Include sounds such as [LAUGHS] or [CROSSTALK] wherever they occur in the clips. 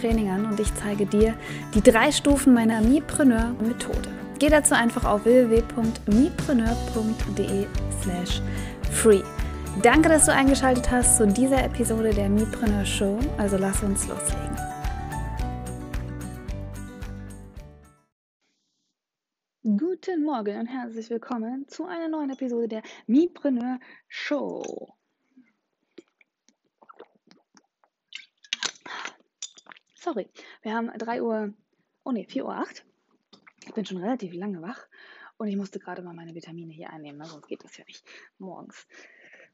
Training an und ich zeige dir die drei Stufen meiner Mipreneur-Methode. Geh dazu einfach auf www.mipreneur.de slash free. Danke, dass du eingeschaltet hast zu dieser Episode der Mipreneur Show. Also lass uns loslegen. Guten Morgen und herzlich willkommen zu einer neuen Episode der Mipreneur Show. Sorry, wir haben 3 Uhr, oh ne, 4 Uhr 8. Ich bin schon relativ lange wach und ich musste gerade mal meine Vitamine hier einnehmen, ne? sonst geht das ja nicht morgens.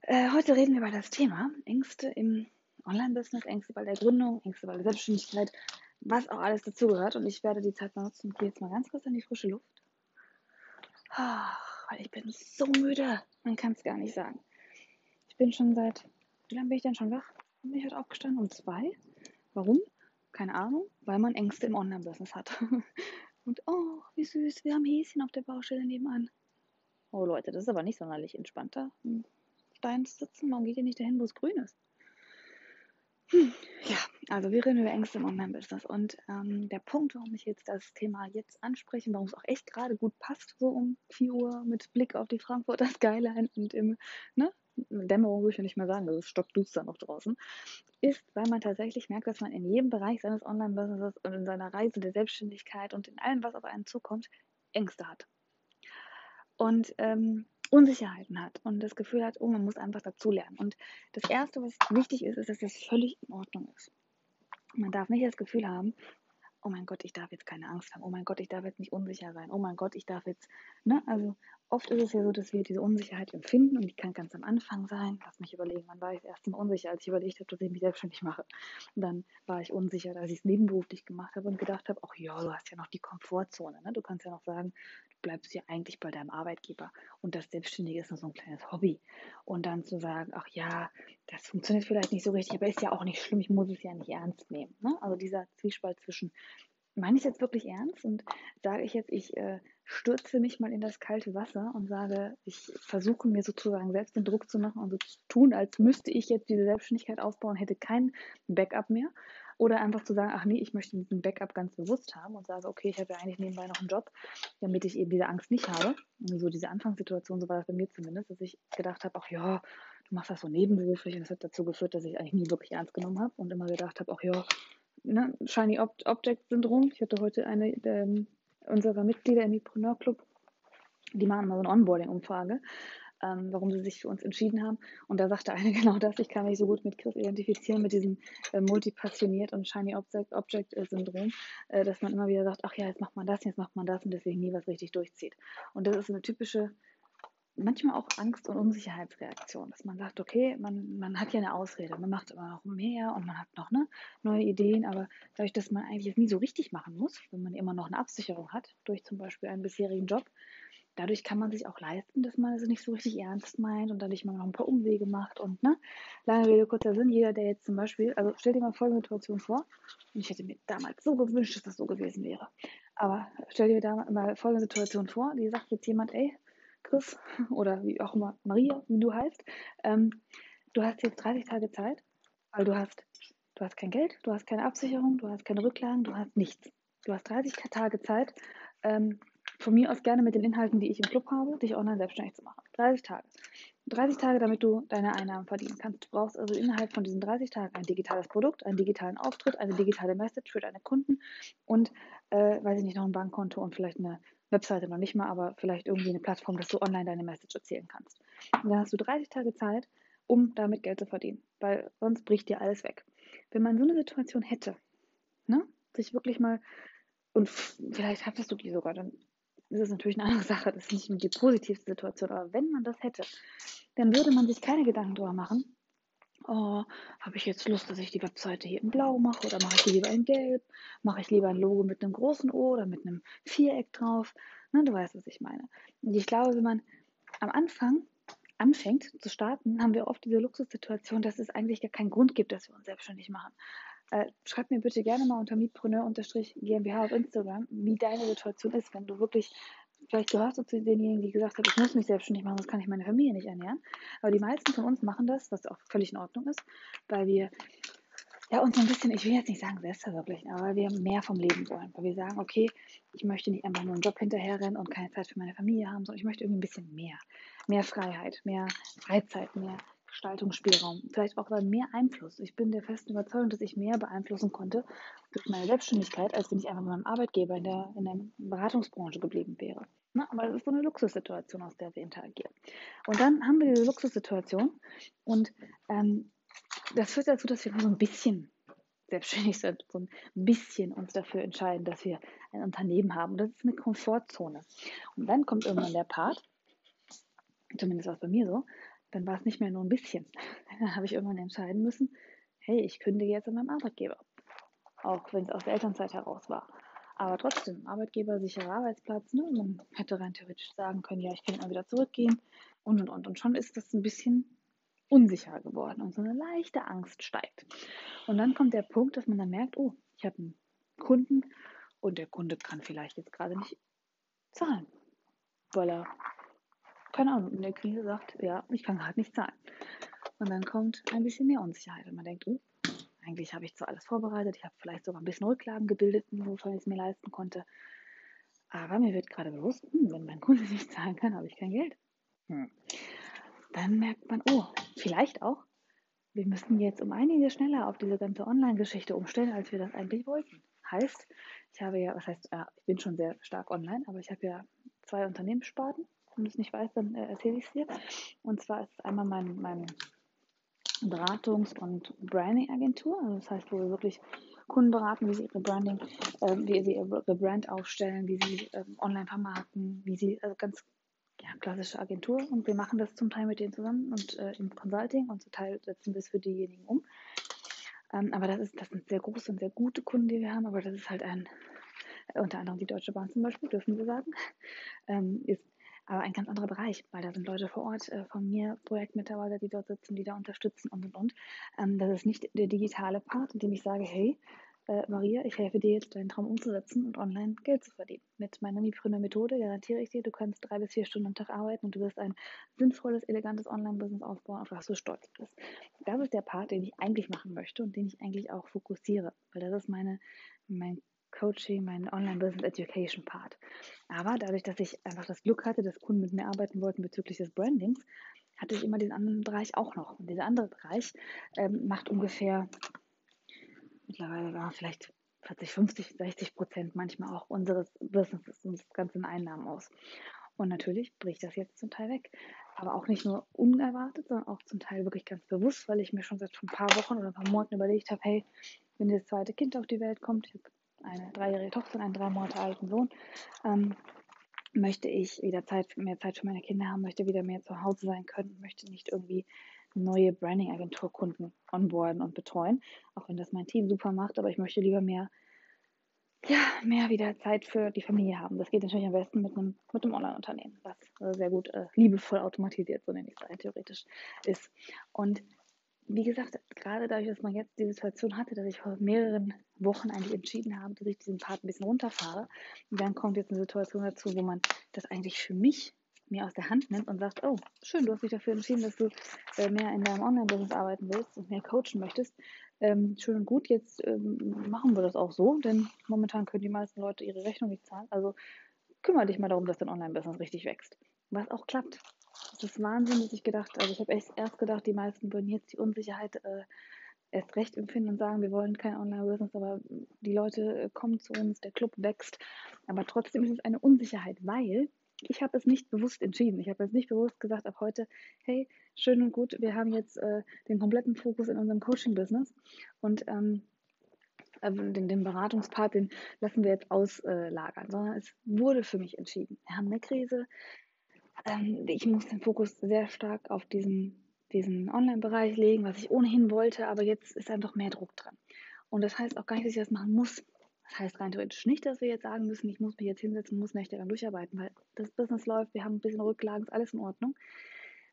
Äh, heute reden wir über das Thema Ängste im Online-Business, Ängste bei der Gründung, Ängste bei der Selbstständigkeit, was auch alles dazugehört. Und ich werde die Zeit benutzen und gehe jetzt mal ganz kurz in die frische Luft. Ach, weil ich bin so müde. Man kann es gar nicht sagen. Ich bin schon seit, wie lange bin ich denn schon wach? Bin ich heute aufgestanden? Um zwei? Warum? Keine Ahnung, weil man Ängste im Online-Business hat. [LAUGHS] Und oh, wie süß, wir haben Häschen auf der Baustelle nebenan. Oh Leute, das ist aber nicht sonderlich entspannter. Stein sitzen, warum geht ihr nicht dahin, wo es grün ist? Ja, also wir reden über Ängste im Online-Business. Und ähm, der Punkt, warum ich jetzt das Thema jetzt anspreche, warum es auch echt gerade gut passt, so um 4 Uhr mit Blick auf die Frankfurter Skyline und im, ne, Dämmerung würde ich ja nicht mehr sagen, das ist stockduster noch draußen, ist, weil man tatsächlich merkt, dass man in jedem Bereich seines Online-Businesses und in seiner Reise der Selbstständigkeit und in allem, was auf einen zukommt, Ängste hat. Und ähm, Unsicherheiten hat und das Gefühl hat, oh, man muss einfach dazulernen. Und das Erste, was wichtig ist, ist, dass das völlig in Ordnung ist. Man darf nicht das Gefühl haben, oh mein Gott, ich darf jetzt keine Angst haben, oh mein Gott, ich darf jetzt nicht unsicher sein, oh mein Gott, ich darf jetzt, ne, also oft ist es ja so, dass wir diese Unsicherheit empfinden und die kann ganz am Anfang sein. Lass mich überlegen, wann war ich das erste Mal unsicher, als ich überlegt habe, dass ich mich selbstständig mache. Und dann war ich unsicher, als ich es nebenberuflich gemacht habe und gedacht habe, ach ja, du hast ja noch die Komfortzone. Ne? Du kannst ja noch sagen, du bleibst ja eigentlich bei deinem Arbeitgeber und das Selbstständige ist nur so ein kleines Hobby. Und dann zu sagen, ach ja, das funktioniert vielleicht nicht so richtig, aber ist ja auch nicht schlimm, ich muss es ja nicht ernst nehmen. Ne? Also dieser Zwiespalt zwischen meine ich jetzt wirklich ernst und sage ich jetzt, ich äh, stürze mich mal in das kalte Wasser und sage, ich versuche mir sozusagen selbst den Druck zu machen und so zu tun, als müsste ich jetzt diese Selbstständigkeit aufbauen, hätte kein Backup mehr. Oder einfach zu sagen, ach nee, ich möchte diesen Backup ganz bewusst haben und sage, okay, ich habe ja eigentlich nebenbei noch einen Job, damit ich eben diese Angst nicht habe. Und so diese Anfangssituation, so war das bei mir zumindest, dass ich gedacht habe, ach ja, du machst das so nebenberuflich und das hat dazu geführt, dass ich eigentlich nie wirklich ernst genommen habe und immer gedacht habe, ach ja, ne, Shiny Ob Object Syndrom. Ich hatte heute eine ähm, unserer Mitglieder im Mipreneur Club, die machen mal so eine Onboarding-Umfrage, ähm, warum sie sich für uns entschieden haben. Und da sagte eine [LAUGHS] genau das, ich kann mich so gut mit Chris identifizieren, mit diesem äh, multipassioniert und Shiny Object, Object Syndrom, äh, dass man immer wieder sagt, ach ja, jetzt macht man das, jetzt macht man das und deswegen nie was richtig durchzieht. Und das ist eine typische manchmal auch Angst- und Unsicherheitsreaktion, dass man sagt, okay, man, man hat ja eine Ausrede, man macht immer noch mehr und man hat noch ne, neue Ideen, aber dadurch, dass man eigentlich es nie so richtig machen muss, wenn man immer noch eine Absicherung hat, durch zum Beispiel einen bisherigen Job, dadurch kann man sich auch leisten, dass man es nicht so richtig ernst meint und dadurch man noch ein paar Umwege macht und ne, lange Rede, kurzer Sinn, jeder, der jetzt zum Beispiel, also stell dir mal folgende Situation vor, und ich hätte mir damals so gewünscht, dass das so gewesen wäre, aber stell dir da mal folgende Situation vor, die sagt jetzt jemand, ey, Chris [LAUGHS] oder wie auch immer, Maria, wie du heißt, ähm, du hast jetzt 30 Tage Zeit, weil du hast, du hast kein Geld, du hast keine Absicherung, du hast keine Rücklagen, du hast nichts. Du hast 30 Tage Zeit, ähm, von mir aus gerne mit den Inhalten, die ich im Club habe, dich online selbstständig zu machen. 30 Tage. 30 Tage, damit du deine Einnahmen verdienen kannst. Du brauchst also innerhalb von diesen 30 Tagen ein digitales Produkt, einen digitalen Auftritt, eine digitale Message für deine Kunden und, äh, weiß ich nicht, noch ein Bankkonto und vielleicht eine Webseite noch nicht mal, aber vielleicht irgendwie eine Plattform, dass du online deine Message erzählen kannst. Und dann hast du 30 Tage Zeit, um damit Geld zu verdienen, weil sonst bricht dir alles weg. Wenn man so eine Situation hätte, ne, sich wirklich mal, und vielleicht hattest du die sogar, dann ist es natürlich eine andere Sache, das ist nicht die positivste Situation, aber wenn man das hätte, dann würde man sich keine Gedanken darüber machen, oh, habe ich jetzt Lust, dass ich die Webseite hier in blau mache oder mache ich die lieber in gelb? Mache ich lieber ein Logo mit einem großen O oder mit einem Viereck drauf? Ne, du weißt, was ich meine. Und ich glaube, wenn man am Anfang anfängt zu starten, haben wir oft diese Luxussituation, dass es eigentlich gar keinen Grund gibt, dass wir uns selbstständig machen. Äh, schreib mir bitte gerne mal unter mietpreneur-gmbh auf Instagram, wie deine Situation ist, wenn du wirklich Vielleicht gehörst du zu denjenigen, die gesagt haben, ich muss mich selbstständig machen, sonst kann ich meine Familie nicht ernähren. Aber die meisten von uns machen das, was auch völlig in Ordnung ist, weil wir ja, uns ein bisschen, ich will jetzt nicht sagen selbstverwirklichen, aber weil wir mehr vom Leben wollen. Weil wir sagen, okay, ich möchte nicht einfach nur einen Job hinterherrennen und keine Zeit für meine Familie haben, sondern ich möchte irgendwie ein bisschen mehr. Mehr Freiheit, mehr Freizeit, mehr Gestaltungsspielraum, vielleicht auch mehr Einfluss. Ich bin der festen Überzeugung, dass ich mehr beeinflussen konnte durch meine Selbstständigkeit, als wenn ich einfach mit meinem Arbeitgeber in der, in der Beratungsbranche geblieben wäre. Na, aber das ist so eine Luxussituation, aus der wir interagieren. Und dann haben wir diese Luxussituation und ähm, das führt dazu, dass wir nur so ein bisschen selbstständig sind, so ein bisschen uns dafür entscheiden, dass wir ein Unternehmen haben. Und das ist eine Komfortzone. Und dann kommt irgendwann der Part, zumindest war es bei mir so, dann war es nicht mehr nur ein bisschen. [LAUGHS] Dann habe ich irgendwann entscheiden müssen, hey, ich kündige jetzt an meinem Arbeitgeber. Auch wenn es aus der Elternzeit heraus war. Aber trotzdem, Arbeitgeber, sicherer Arbeitsplatz. Ne? Man hätte rein theoretisch sagen können, ja, ich kann mal wieder zurückgehen und und und. Und schon ist das ein bisschen unsicher geworden und so eine leichte Angst steigt. Und dann kommt der Punkt, dass man dann merkt, oh, ich habe einen Kunden und der Kunde kann vielleicht jetzt gerade nicht zahlen, weil er keine Ahnung, in der Krise sagt, ja, ich kann gerade nicht zahlen. Und dann kommt ein bisschen mehr Unsicherheit und man denkt, oh, eigentlich habe ich zwar alles vorbereitet, ich habe vielleicht sogar ein bisschen Rücklagen gebildet, wofür ich es mir leisten konnte. Aber mir wird gerade bewusst, hm, wenn mein Kunde [LAUGHS] nicht zahlen kann, habe ich kein Geld. Hm. Dann merkt man, oh, vielleicht auch, wir müssen jetzt um einiges schneller auf diese ganze Online-Geschichte umstellen, als wir das eigentlich wollten. Heißt, ich habe ja, was heißt, ich bin schon sehr stark online, aber ich habe ja zwei Unternehmenssparten wenn du es nicht weißt, dann äh, erzähle ich es dir. Und zwar ist es einmal mein, mein Beratungs- und Branding-Agentur. Also das heißt, wo wir wirklich Kunden beraten, wie sie ihre Branding, äh, wie sie ihre Brand aufstellen, wie sie äh, online vermarkten, wie sie, also ganz ja, klassische Agentur. Und wir machen das zum Teil mit denen zusammen und äh, im Consulting und zum Teil setzen wir es für diejenigen um. Ähm, aber das, ist, das sind sehr große und sehr gute Kunden, die wir haben, aber das ist halt ein, unter anderem die Deutsche Bahn zum Beispiel, dürfen wir sagen, ähm, ist aber ein ganz anderer Bereich, weil da sind Leute vor Ort äh, von mir, Projektmitarbeiter, die dort sitzen, die da unterstützen und und und. Ähm, das ist nicht der digitale Part, in dem ich sage, hey, äh, Maria, ich helfe dir jetzt, deinen Traum umzusetzen und online Geld zu verdienen. Mit meiner Mietgründer Methode garantiere ich dir, du kannst drei bis vier Stunden am Tag arbeiten und du wirst ein sinnvolles, elegantes Online-Business aufbauen, auf das du stolz bist. Das ist der Part, den ich eigentlich machen möchte und den ich eigentlich auch fokussiere, weil das ist meine, mein Coaching, mein Online-Business Education Part. Aber dadurch, dass ich einfach das Glück hatte, dass Kunden mit mir arbeiten wollten bezüglich des Brandings, hatte ich immer den anderen Bereich auch noch. Und dieser andere Bereich ähm, macht ungefähr mittlerweile ja, vielleicht 40, 50, 60 Prozent manchmal auch unseres Businesses, unseres ganzen Einnahmen aus. Und natürlich bricht das jetzt zum Teil weg. Aber auch nicht nur unerwartet, sondern auch zum Teil wirklich ganz bewusst, weil ich mir schon seit ein paar Wochen oder ein paar Monaten überlegt habe, hey, wenn das zweite Kind auf die Welt kommt, ich habe eine dreijährige Tochter und einen drei Monate alten Sohn, ähm, möchte ich wieder Zeit, mehr Zeit für meine Kinder haben, möchte wieder mehr zu Hause sein können, möchte nicht irgendwie neue Branding-Agenturkunden onboarden und betreuen, auch wenn das mein Team super macht, aber ich möchte lieber mehr, ja, mehr wieder Zeit für die Familie haben. Das geht natürlich am besten mit einem, mit einem Online-Unternehmen, was sehr gut äh, liebevoll automatisiert, so nenne ich es theoretisch, ist. Und wie gesagt, gerade dadurch, dass man jetzt die Situation hatte, dass ich vor mehreren Wochen eigentlich entschieden habe, dass ich diesen Part ein bisschen runterfahre, und dann kommt jetzt eine Situation dazu, wo man das eigentlich für mich mir aus der Hand nimmt und sagt, oh, schön, du hast dich dafür entschieden, dass du äh, mehr in deinem Online-Business arbeiten willst und mehr coachen möchtest. Ähm, schön und gut, jetzt ähm, machen wir das auch so, denn momentan können die meisten Leute ihre Rechnung nicht zahlen. Also kümmere dich mal darum, dass dein Online-Business richtig wächst. Was auch klappt. Das ist Wahnsinn, dass ich gedacht, also ich habe erst gedacht, die meisten würden jetzt die Unsicherheit äh, erst recht empfinden und sagen, wir wollen kein Online-Business, aber die Leute äh, kommen zu uns, der Club wächst. Aber trotzdem ist es eine Unsicherheit, weil ich habe es nicht bewusst entschieden. Ich habe jetzt nicht bewusst gesagt ab heute, hey, schön und gut, wir haben jetzt äh, den kompletten Fokus in unserem Coaching-Business und ähm, äh, den, den, Beratungspart, den lassen wir jetzt auslagern, sondern es wurde für mich entschieden. Wir haben eine Krise, ähm, ich muss den Fokus sehr stark auf diesen, diesen Online-Bereich legen, was ich ohnehin wollte, aber jetzt ist einfach mehr Druck drin. Und das heißt auch gar nicht, dass ich das machen muss. Das heißt rein theoretisch nicht, dass wir jetzt sagen müssen, ich muss mich jetzt hinsetzen, muss nächtelang durcharbeiten, weil das Business läuft, wir haben ein bisschen Rücklagen, ist alles in Ordnung.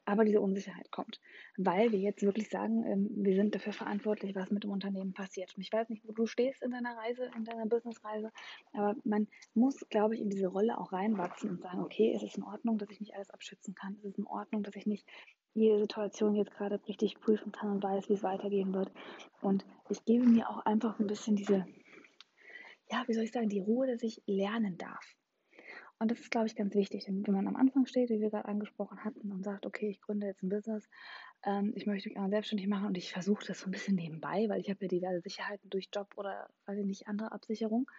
Aber diese Unsicherheit kommt, weil wir jetzt wirklich sagen, ähm, wir sind dafür verantwortlich, was mit dem Unternehmen passiert. Und ich weiß nicht, wo du stehst in deiner Reise, in deiner Businessreise, aber man muss, glaube ich, in diese Rolle auch reinwachsen und sagen, okay, es ist in Ordnung, dass ich nicht alles abschätzen kann. Es ist in Ordnung, dass ich nicht jede Situation jetzt gerade richtig prüfen kann und weiß, wie es weitergehen wird. Und ich gebe mir auch einfach ein bisschen diese, ja, wie soll ich sagen, die Ruhe, dass ich lernen darf. Und das ist, glaube ich, ganz wichtig. Wenn man am Anfang steht, wie wir gerade angesprochen hatten, und sagt, okay, ich gründe jetzt ein Business, ähm, ich möchte mich selbstständig machen und ich versuche das so ein bisschen nebenbei, weil ich habe ja diverse Sicherheiten durch Job oder, weiß ich nicht, andere Absicherung.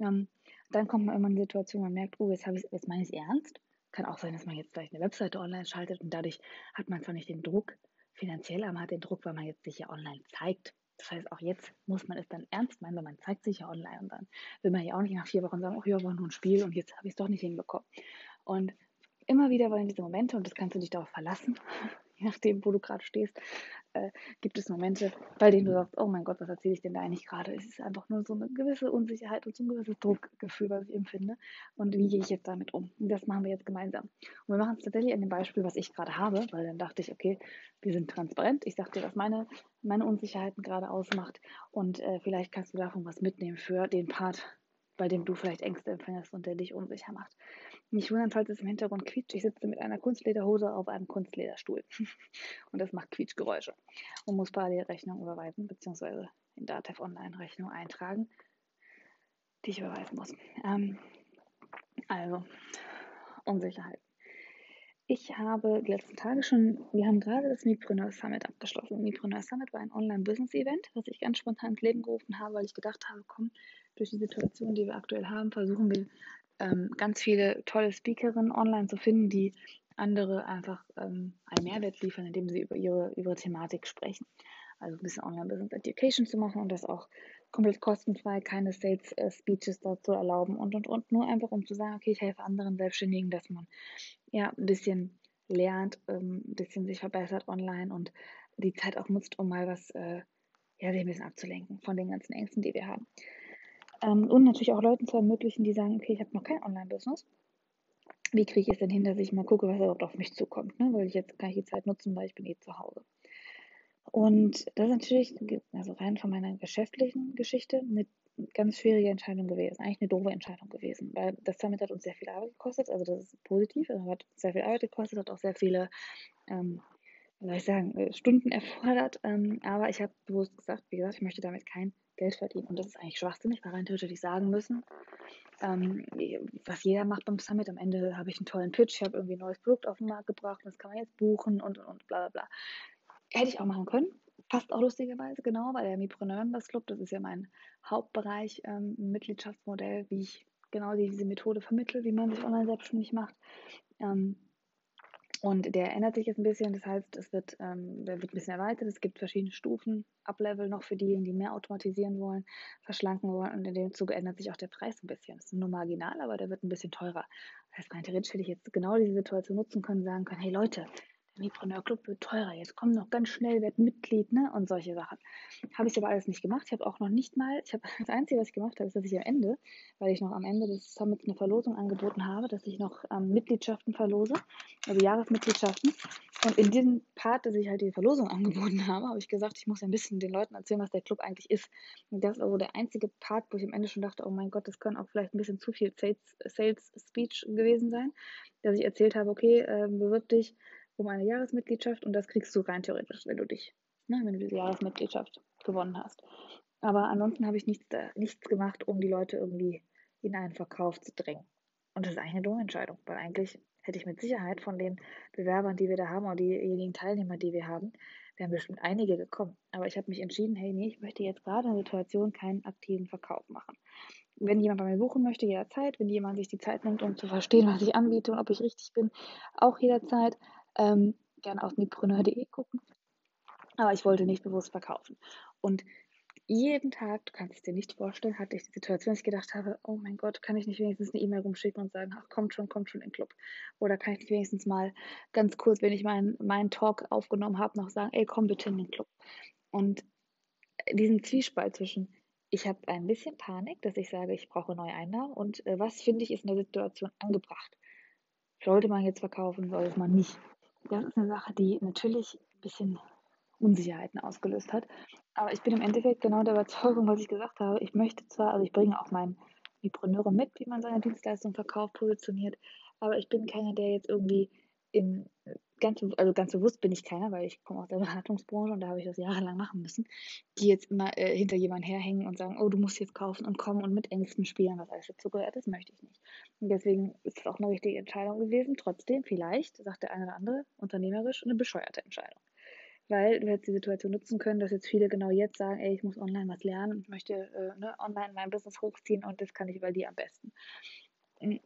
Ähm, dann kommt man immer in eine Situation, man merkt, oh, jetzt, jetzt meine ich es ernst. Kann auch sein, dass man jetzt vielleicht eine Webseite online schaltet und dadurch hat man zwar nicht den Druck finanziell, aber man hat den Druck, weil man jetzt sich ja online zeigt. Das heißt, auch jetzt muss man es dann ernst meinen, weil man zeigt sich ja online und dann will man ja auch nicht nach vier Wochen sagen, oh ja, war nur ein Spiel und jetzt habe ich es doch nicht hinbekommen. Und immer wieder wollen diese Momente, und das kannst du dich darauf verlassen, je nachdem, wo du gerade stehst, äh, gibt es Momente, bei denen du sagst, oh mein Gott, was erzähle ich denn da eigentlich gerade? Es ist einfach nur so eine gewisse Unsicherheit und so ein gewisses Druckgefühl, was ich empfinde. Und wie gehe ich jetzt damit um? Und das machen wir jetzt gemeinsam. Und wir machen es tatsächlich an dem Beispiel, was ich gerade habe, weil dann dachte ich, okay, wir sind transparent. Ich sage dir, was meine, meine Unsicherheiten gerade ausmacht. Und äh, vielleicht kannst du davon was mitnehmen für den Part, bei dem du vielleicht Ängste empfindest und der dich unsicher macht. Nicht wundern, falls es im Hintergrund quietscht. Ich sitze mit einer Kunstlederhose auf einem Kunstlederstuhl. [LAUGHS] Und das macht Quietschgeräusche. Und muss parallel Rechnung überweisen, beziehungsweise in Datev Online Rechnung eintragen, die ich überweisen muss. Ähm, also, Unsicherheit. Ich habe die letzten Tage schon, wir haben gerade das Mipreneur Summit abgeschlossen. Mipreneur Summit war ein Online-Business-Event, was ich ganz spontan ins Leben gerufen habe, weil ich gedacht habe, komm, durch die Situation, die wir aktuell haben, versuchen wir ähm, ganz viele tolle Speakerinnen online zu finden, die andere einfach ähm, einen Mehrwert liefern, indem sie über ihre, ihre Thematik sprechen. Also ein bisschen Online-Business Education zu machen und das auch komplett kostenfrei, keine Sales-Speeches dazu erlauben und und und. Nur einfach, um zu sagen, okay, ich helfe anderen Selbstständigen, dass man ja ein bisschen lernt, ähm, ein bisschen sich verbessert online und die Zeit auch nutzt, um mal was, äh, ja, sich ein bisschen abzulenken von den ganzen Ängsten, die wir haben. Ähm, und natürlich auch Leuten zu ermöglichen, die sagen, okay, ich habe noch kein Online-Business. Wie kriege ich es denn hin, dass ich mal gucke, was überhaupt auf mich zukommt? Ne? Weil ich jetzt kann ich die Zeit nutzen, weil ich bin eh zu Hause. Und das ist natürlich, also rein von meiner geschäftlichen Geschichte, eine ganz schwierige Entscheidung gewesen. Eigentlich eine doofe Entscheidung gewesen, weil das Summit hat uns sehr viel Arbeit gekostet. Also das ist positiv, es hat sehr viel Arbeit gekostet, hat auch sehr viele, ähm, wie soll ich sagen, äh, Stunden erfordert. Ähm, aber ich habe bewusst gesagt, wie gesagt, ich möchte damit kein Geld verdienen. Und das ist eigentlich schwachsinnig, weil rein theoretisch sagen müssen, ähm, was jeder macht beim Summit. Am Ende habe ich einen tollen Pitch, ich habe irgendwie ein neues Produkt auf den Markt gebracht, das kann man jetzt buchen und, und, und bla bla bla. Hätte ich auch machen können. Passt auch lustigerweise, genau, weil der Mipreneur Members Club, das ist ja mein Hauptbereich, ähm, Mitgliedschaftsmodell, wie ich genau diese Methode vermittle, wie man sich online selbstständig macht. Ähm, und der ändert sich jetzt ein bisschen, das heißt, es wird, ähm, der wird ein bisschen erweitert. Es gibt verschiedene Stufen, Uplevel noch für diejenigen, die mehr automatisieren wollen, verschlanken wollen. Und in dem Zuge ändert sich auch der Preis ein bisschen. Das ist nur marginal, aber der wird ein bisschen teurer. Das heißt, rein theoretisch hätte ich jetzt genau diese Situation nutzen können, sagen können, hey Leute, Mipreneur Club wird teurer, jetzt komm noch ganz schnell, werd Mitglied, ne? Und solche Sachen. Habe ich aber alles nicht gemacht. Ich habe auch noch nicht mal, ich habe [LAUGHS] das Einzige, was ich gemacht habe, ist, dass ich am Ende, weil ich noch am Ende des Summits eine Verlosung angeboten habe, dass ich noch ähm, Mitgliedschaften verlose, also Jahresmitgliedschaften. Und in diesem Part, dass ich halt die Verlosung [LAUGHS] angeboten habe, habe ich gesagt, ich muss ein bisschen den Leuten erzählen, was der Club eigentlich ist. Und das ist also der einzige Part, wo ich am Ende schon dachte, oh mein Gott, das kann auch vielleicht ein bisschen zu viel Sales, Sales Speech gewesen sein, dass ich erzählt habe, okay, äh, bewirb dich um eine Jahresmitgliedschaft und das kriegst du rein theoretisch, wenn du dich, ne, wenn du diese Jahresmitgliedschaft gewonnen hast. Aber ansonsten habe ich nichts, äh, nichts gemacht, um die Leute irgendwie in einen Verkauf zu drängen. Und das ist eigentlich eine dumme Entscheidung, weil eigentlich hätte ich mit Sicherheit von den Bewerbern, die wir da haben, oder diejenigen Teilnehmer, die wir haben, wären bestimmt einige gekommen. Aber ich habe mich entschieden, hey, nee, ich möchte jetzt gerade in der Situation keinen aktiven Verkauf machen. Wenn jemand bei mir buchen möchte, jederzeit. Wenn jemand sich die Zeit nimmt, um zu verstehen, was ich anbiete und ob ich richtig bin, auch jederzeit. Ähm, gerne auf mipreneur.de gucken. Aber ich wollte nicht bewusst verkaufen. Und jeden Tag, du kannst es dir nicht vorstellen, hatte ich die Situation, dass ich gedacht habe, oh mein Gott, kann ich nicht wenigstens eine E-Mail rumschicken und sagen, ach, kommt schon, kommt schon in den Club. Oder kann ich nicht wenigstens mal ganz kurz, wenn ich meinen mein Talk aufgenommen habe, noch sagen, ey, komm bitte in den Club. Und diesen Zwiespalt zwischen, ich habe ein bisschen Panik, dass ich sage, ich brauche neue Einnahmen und äh, was finde ich ist in der Situation angebracht. Sollte man jetzt verkaufen, sollte man nicht. Das ist eine Sache, die natürlich ein bisschen Unsicherheiten ausgelöst hat. Aber ich bin im Endeffekt genau der Überzeugung, was ich gesagt habe. Ich möchte zwar, also ich bringe auch meinen Mipreneur mit, wie man seine Dienstleistung verkauft, positioniert, aber ich bin keiner, der jetzt irgendwie in ganz, also ganz bewusst bin ich keiner, weil ich komme aus der Beratungsbranche und da habe ich das jahrelang machen müssen, die jetzt immer äh, hinter jemandem herhängen und sagen, oh, du musst jetzt kaufen und kommen und mit Ängsten spielen, was alles dazu gehört, das möchte ich nicht. Deswegen ist es auch eine richtige Entscheidung gewesen. Trotzdem, vielleicht, sagt der eine oder andere, unternehmerisch eine bescheuerte Entscheidung weil wir jetzt die Situation nutzen können, dass jetzt viele genau jetzt sagen, ey, ich muss online was lernen und möchte äh, ne, online mein Business hochziehen und das kann ich über die am besten. Und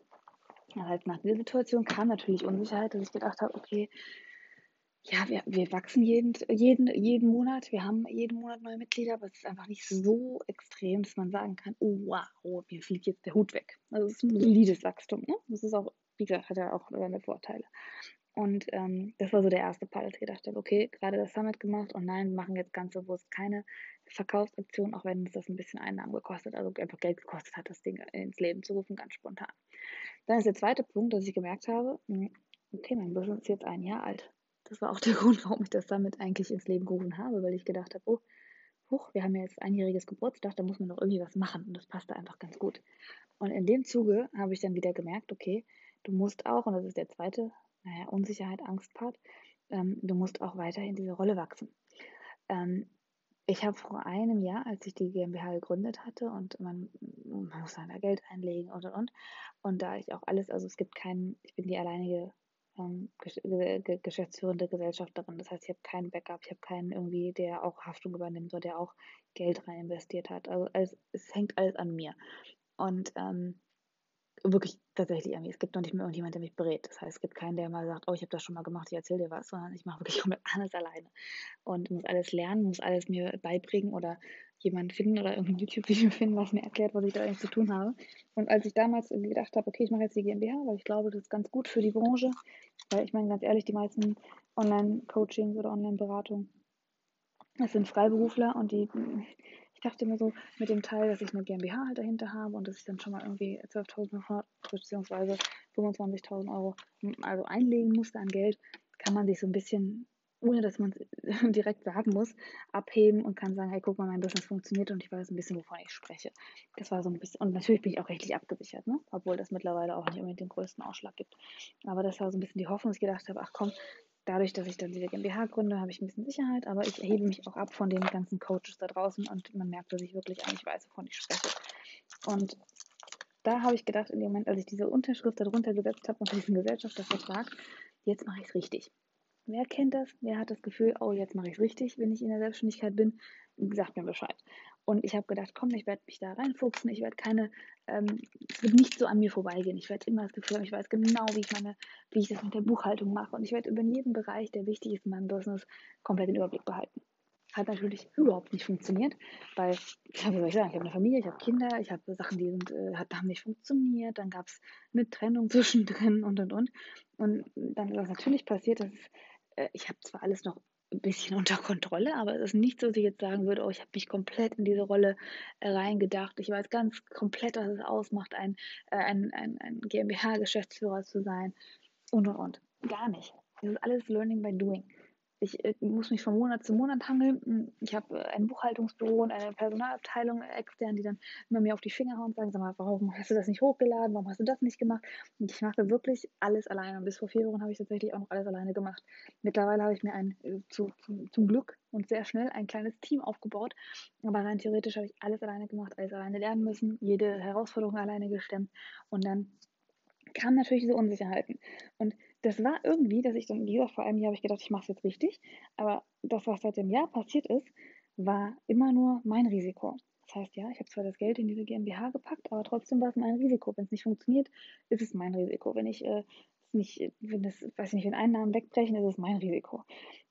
halt nach dieser Situation kam natürlich Unsicherheit, dass ich gedacht habe, okay, ja, wir, wir wachsen jeden, jeden, jeden Monat, wir haben jeden Monat neue Mitglieder, aber es ist einfach nicht so extrem, dass man sagen kann, oh wow, mir fliegt jetzt der Hut weg. Also es ist ein solides Wachstum, ne? Das ist auch, wie gesagt, hat ja auch seine Vorteile. Und ähm, das war so der erste Fall, als ich gedacht habe, okay, gerade das Summit gemacht und nein, wir machen jetzt ganz bewusst keine Verkaufsaktion, auch wenn uns das ein bisschen Einnahmen gekostet, also einfach Geld gekostet hat, das Ding ins Leben zu rufen, ganz spontan. Dann ist der zweite Punkt, dass ich gemerkt habe, hm, okay, mein Business ist jetzt ein Jahr alt. Das war auch der [LAUGHS] Grund, warum ich das Summit eigentlich ins Leben gerufen habe, weil ich gedacht habe, oh, huch, wir haben ja jetzt einjähriges Geburtstag, da muss man doch irgendwie was machen und das passte einfach ganz gut. Und in dem Zuge habe ich dann wieder gemerkt, okay, du musst auch, und das ist der zweite naja, Unsicherheit, Angstpart, ähm, du musst auch weiterhin diese Rolle wachsen. Ähm, ich habe vor einem Jahr, als ich die GmbH gegründet hatte und man, man muss da Geld einlegen und und und, und da ich auch alles, also es gibt keinen, ich bin die alleinige ähm, geschäftsführende Gesellschafterin. Das heißt, ich habe keinen Backup, ich habe keinen irgendwie, der auch Haftung übernimmt oder der auch Geld rein investiert hat. Also alles, es hängt alles an mir. Und ähm, wirklich tatsächlich mir. Es gibt noch nicht mehr irgendjemand, der mich berät. Das heißt, es gibt keinen, der mal sagt, oh, ich habe das schon mal gemacht, ich erzähle dir was, sondern ich mache wirklich [LAUGHS] komplett alles alleine und muss alles lernen, muss alles mir beibringen oder jemanden finden oder irgendein YouTube-Video [LAUGHS] finden, was mir erklärt, was ich da eigentlich zu tun habe. Und als ich damals irgendwie gedacht habe, okay, ich mache jetzt die GmbH, weil ich glaube, das ist ganz gut für die Branche, weil ich meine ganz ehrlich, die meisten Online-Coachings oder Online-Beratungen, das sind Freiberufler und die dachte mir so, mit dem Teil, dass ich eine GmbH halt dahinter habe und dass ich dann schon mal irgendwie 12.500 bzw. 25.000 Euro hm, also einlegen musste an Geld, kann man sich so ein bisschen, ohne dass man es [LAUGHS] direkt sagen muss, abheben und kann sagen, hey, guck mal, mein Business funktioniert und ich weiß ein bisschen, wovon ich spreche. Das war so ein bisschen, und natürlich bin ich auch rechtlich abgesichert, ne? obwohl das mittlerweile auch nicht unbedingt den größten Ausschlag gibt. Aber das war so ein bisschen die Hoffnung, dass ich gedacht habe, ach komm, dadurch, dass ich dann diese GmbH gründe, habe ich ein bisschen Sicherheit, aber ich erhebe mich auch ab von den ganzen Coaches da draußen und man merkt, dass ich wirklich eigentlich weiß, wovon ich spreche. Und da habe ich gedacht, in dem Moment, als ich diese Unterschrift darunter gesetzt habe unter diesen Gesellschaftervertrag, jetzt mache ich es richtig. Wer kennt das? Wer hat das Gefühl, oh, jetzt mache ich es richtig, wenn ich in der Selbstständigkeit bin? Sagt mir Bescheid. Und ich habe gedacht, komm, ich werde mich da reinfuchsen, ich werde keine, ähm, es wird nicht so an mir vorbeigehen. Ich werde immer das Gefühl haben, ich weiß genau, wie ich meine, wie ich das mit der Buchhaltung mache. Und ich werde über jeden Bereich, der wichtig ist in meinem Business, komplett den Überblick behalten. Hat natürlich überhaupt nicht funktioniert, weil, wie soll ich sagen, ich habe eine Familie, ich habe Kinder, ich habe Sachen, die sind, äh, haben nicht funktioniert, dann gab es eine Trennung [LAUGHS] zwischendrin und und und. Und dann ist das natürlich passiert, dass äh, ich habe zwar alles noch ein bisschen [LAUGHS] unter Kontrolle, aber es ist nicht so, dass ich jetzt sagen würde, oh, ich habe mich komplett in diese Rolle äh, reingedacht. Ich weiß ganz komplett, was es ausmacht, ein, äh, ein, ein, ein GmbH-Geschäftsführer zu sein und und und. Gar nicht. Das ist alles Learning by Doing. Ich äh, muss mich von Monat zu Monat hangeln. Hm, ich habe äh, ein Buchhaltungsbüro und eine Personalabteilung äh, extern, die dann immer mir auf die Finger hauen und sagen, sag mal, warum hast du das nicht hochgeladen? Warum hast du das nicht gemacht? Und ich mache wirklich alles alleine. Und bis vor vier Wochen habe ich tatsächlich auch noch alles alleine gemacht. Mittlerweile habe ich mir ein, zu, zu, zum Glück und sehr schnell ein kleines Team aufgebaut. Aber rein theoretisch habe ich alles alleine gemacht, alles alleine lernen müssen, jede Herausforderung alleine gestemmt. Und dann kamen natürlich diese Unsicherheiten. Und das war irgendwie, dass ich dann, wie gesagt, vor einem Jahr habe ich gedacht, ich mache es jetzt richtig. Aber das, was seit dem Jahr passiert ist, war immer nur mein Risiko. Das heißt, ja, ich habe zwar das Geld in diese GmbH gepackt, aber trotzdem war es mein Risiko. Wenn es nicht funktioniert, ist es mein Risiko. Wenn ich äh, nicht, wenn das, weiß ich nicht, wenn Einnahmen wegbrechen, ist es mein Risiko.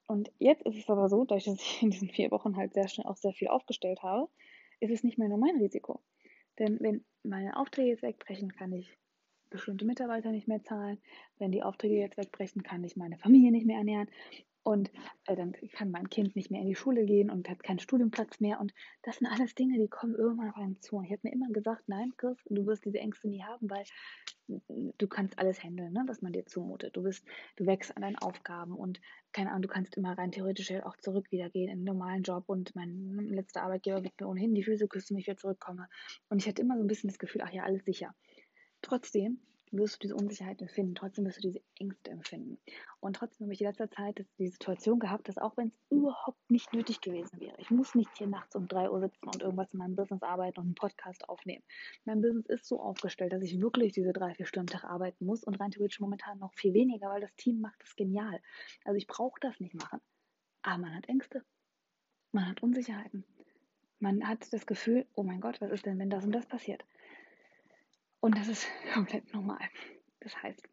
Und jetzt ist es aber so, dadurch, dass ich in diesen vier Wochen halt sehr schnell auch sehr viel aufgestellt habe, ist es nicht mehr nur mein Risiko. Denn wenn meine Aufträge jetzt wegbrechen, kann ich bestimmte Mitarbeiter nicht mehr zahlen. Wenn die Aufträge jetzt wegbrechen, kann ich meine Familie nicht mehr ernähren. Und äh, dann kann mein Kind nicht mehr in die Schule gehen und hat keinen Studienplatz mehr. Und das sind alles Dinge, die kommen irgendwann auf einen zu. Und ich habe mir immer gesagt, nein, Chris, du wirst diese Ängste nie haben, weil du kannst alles handeln, ne, was man dir zumutet. Du bist, du wächst an deinen Aufgaben und keine Ahnung, du kannst immer rein theoretisch auch zurück wieder gehen in einen normalen Job und mein letzter Arbeitgeber wird mir ohnehin die Füße küssen, wenn ich wieder zurückkomme. Und ich hatte immer so ein bisschen das Gefühl, ach ja, alles sicher. Trotzdem wirst du diese Unsicherheit empfinden, trotzdem wirst du diese Ängste empfinden. Und trotzdem habe ich in letzter Zeit die Situation gehabt, dass auch wenn es überhaupt nicht nötig gewesen wäre, ich muss nicht hier nachts um 3 Uhr sitzen und irgendwas in meinem Business arbeiten und einen Podcast aufnehmen. Mein Business ist so aufgestellt, dass ich wirklich diese drei, vier Stunden Tag arbeiten muss und rein theoretisch momentan noch viel weniger, weil das Team macht das genial. Also ich brauche das nicht machen. Aber man hat Ängste. Man hat Unsicherheiten. Man hat das Gefühl, oh mein Gott, was ist denn, wenn das und das passiert? Und das ist [LAUGHS] komplett normal. Das heißt,